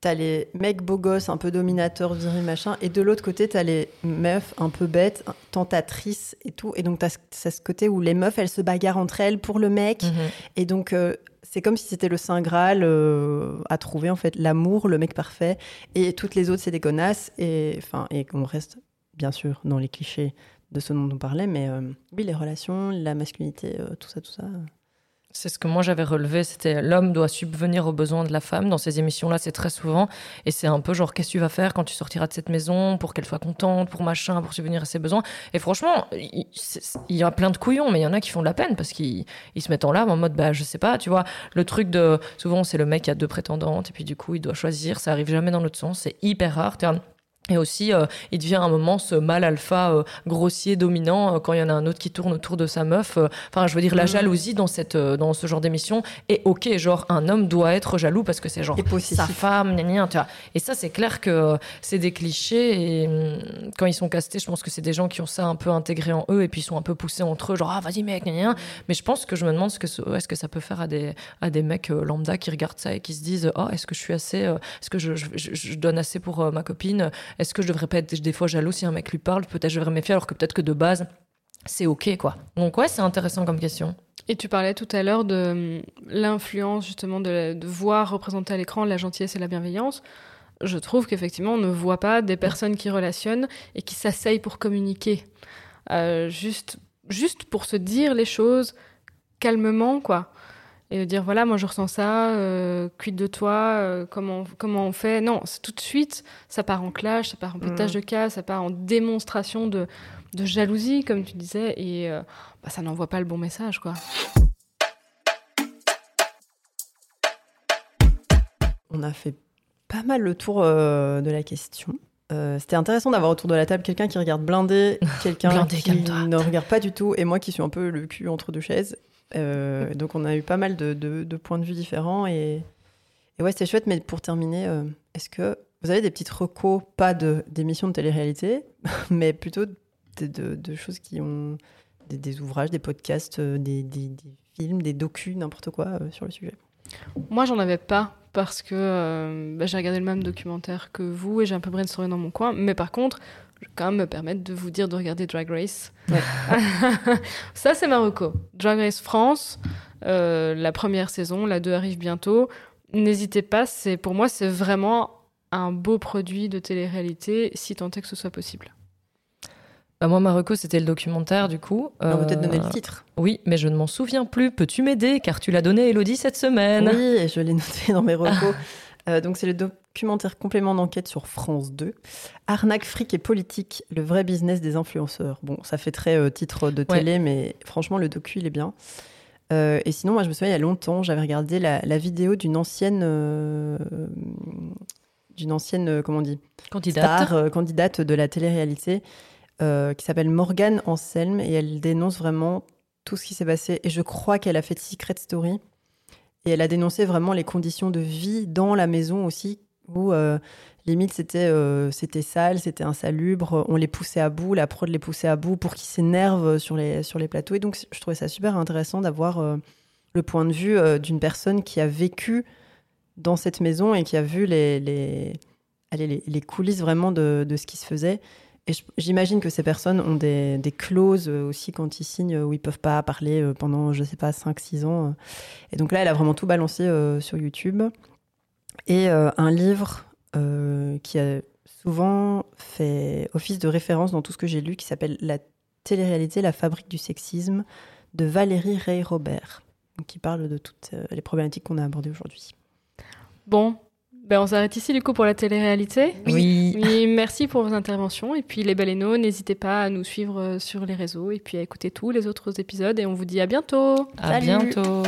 T'as les mecs beaux gosses, un peu dominateurs, virils, machin, et de l'autre côté, t'as les meufs un peu bêtes, tentatrices et tout. Et donc, t'as ce, côté où les meufs, elles se bagarrent entre elles pour le mec. Mhm. Et donc, euh, c'est comme si c'était le Saint Graal euh, à trouver, en fait, l'amour, le mec parfait. Et toutes les autres, c'est des connasses. Et, enfin, et qu'on reste, bien sûr, dans les clichés de ce dont on parlait. Mais euh, oui, les relations, la masculinité, tout ça, tout ça. C'est ce que moi j'avais relevé, c'était l'homme doit subvenir aux besoins de la femme. Dans ces émissions-là, c'est très souvent. Et c'est un peu genre, qu'est-ce que tu vas faire quand tu sortiras de cette maison? Pour qu'elle soit contente, pour machin, pour subvenir à ses besoins. Et franchement, il y a plein de couillons, mais il y en a qui font de la peine parce qu'ils ils se mettent en larmes en mode, bah je sais pas, tu vois, le truc de. Souvent, c'est le mec qui a deux prétendantes et puis du coup, il doit choisir. Ça arrive jamais dans l'autre sens. C'est hyper rare. Et aussi, euh, il devient à un moment ce mâle alpha euh, grossier, dominant, euh, quand il y en a un autre qui tourne autour de sa meuf. euh, Enfin, je veux dire, la Mhm. jalousie dans, cette, euh, dans ce genre d'émission est ok. Genre, un homme doit être jaloux parce que c'est genre sa femme, gna tu vois. Et ça, c'est clair que euh, c'est des clichés. Et hum, quand ils sont castés, je pense que c'est des gens qui ont ça un peu intégré en eux et puis ils sont un peu poussés entre eux, genre, ah, vas-y, mec, gna gna. Mais je pense que je me demande ce que ce- est-ce que ça peut faire à des, à des mecs lambda qui regardent ça et qui se disent, oh, est-ce que je suis assez, euh, est-ce que je, je, donne assez pour ma copine Est-ce que je devrais pas être des fois jaloux si un mec lui parle? Peut-être je devrais me méfier alors que peut-être que de base, c'est ok, quoi. Donc, ouais, c'est intéressant comme question. Et tu parlais tout à l'heure de hum, l'influence justement de, voir représenter à l'écran la gentillesse et la bienveillance. Je trouve qu'effectivement, on ne voit pas des personnes qui relationnent et qui s'asseyent pour communiquer. Euh, juste, juste pour se dire les choses calmement, quoi. Et de dire, voilà, moi je ressens ça, euh, quid de toi, euh, comment, comment on fait? Non, c'est tout de suite, ça part en clash, ça part en pétage Mhm. de cas, ça part en démonstration de, de jalousie, comme tu disais, et euh, bah, ça n'envoie pas le bon message, quoi. On a fait pas mal le tour euh, de la question. Euh, C'était intéressant d'avoir autour de la table quelqu'un qui regarde blindé, quelqu'un qui ne regarde pas du tout, et moi qui suis un peu le cul entre deux chaises. Euh, donc on a eu pas mal de, de- de points de vue différents et, et ouais c'était chouette. Mais pour terminer, euh, est-ce que vous avez des petites recos, pas de d'émissions de télé-réalité, mais plutôt de, de- de choses qui ont des, des ouvrages, des podcasts, euh, des, des- des films, des docus, n'importe quoi euh, sur le sujet? Moi, j'en avais pas parce que bah, j'ai regardé le même documentaire que vous et j'ai un peu brainstormé dans mon coin. Mais par contre, je vais quand même me permettre de vous dire de regarder Drag Race. Ouais. Ça, c'est Marocco. Drag Race France, euh, la première saison, la 2 arrive bientôt. N'hésitez pas, c'est pour moi, c'est vraiment un beau produit de télé-réalité, si tant est que ce soit possible. Bah, moi, Marocco, c'était le documentaire, du coup. On va peut-être Euh, donner le titre. Oui, mais je ne m'en souviens plus. Peux-tu m'aider? Car tu l'as donné à Elodie cette semaine. Oui, et je l'ai noté dans mes recos. Euh, donc, c'est le documentaire complément d'enquête sur France 2. Arnaque, fric et politique, le vrai business des influenceurs. Bon, ça fait très euh, titre de Ouais. télé, mais franchement, le docu, il est bien. Euh, et sinon, moi, je me souviens, il y a longtemps, j'avais regardé la, la vidéo d'une ancienne. euh, d'une ancienne, comment on dit? Candidate. star, candidate de la télé-réalité, qui s'appelle Morgane Anselme, et elle dénonce vraiment tout ce qui s'est passé. Et je crois qu'elle a fait Secret Story. Et elle a dénoncé vraiment les conditions de vie dans la maison aussi, où euh, limite c'était euh, c'était sale, c'était insalubre, on les poussait à bout, la prod les poussait à bout pour qu'ils s'énervent sur les, sur les plateaux. Et donc je trouvais ça super intéressant d'avoir euh, le point de vue euh, d'une personne qui a vécu dans cette maison et qui a vu les, les, allez, les, les coulisses vraiment de, de ce qui se faisait. Et j'imagine que ces personnes ont des, des clauses aussi quand ils signent où ils peuvent pas parler pendant, je sais pas, 5-6 ans. Et donc là, elle a vraiment tout balancé sur YouTube. Et euh, un livre euh, qui a souvent fait office de référence dans tout ce que j'ai lu, qui s'appelle La télé-réalité, la fabrique du sexisme, de Valérie Ray-Robert, donc qui parle de toutes euh, les problématiques qu'on a abordées aujourd'hui. Bon, ben on s'arrête ici du coup pour la télé-réalité. Oui. Oui, merci pour vos interventions. Et puis les baleineaux, n'hésitez pas à nous suivre sur les réseaux et puis à écouter tous les autres épisodes. Et on vous dit à bientôt. À Salut. bientôt.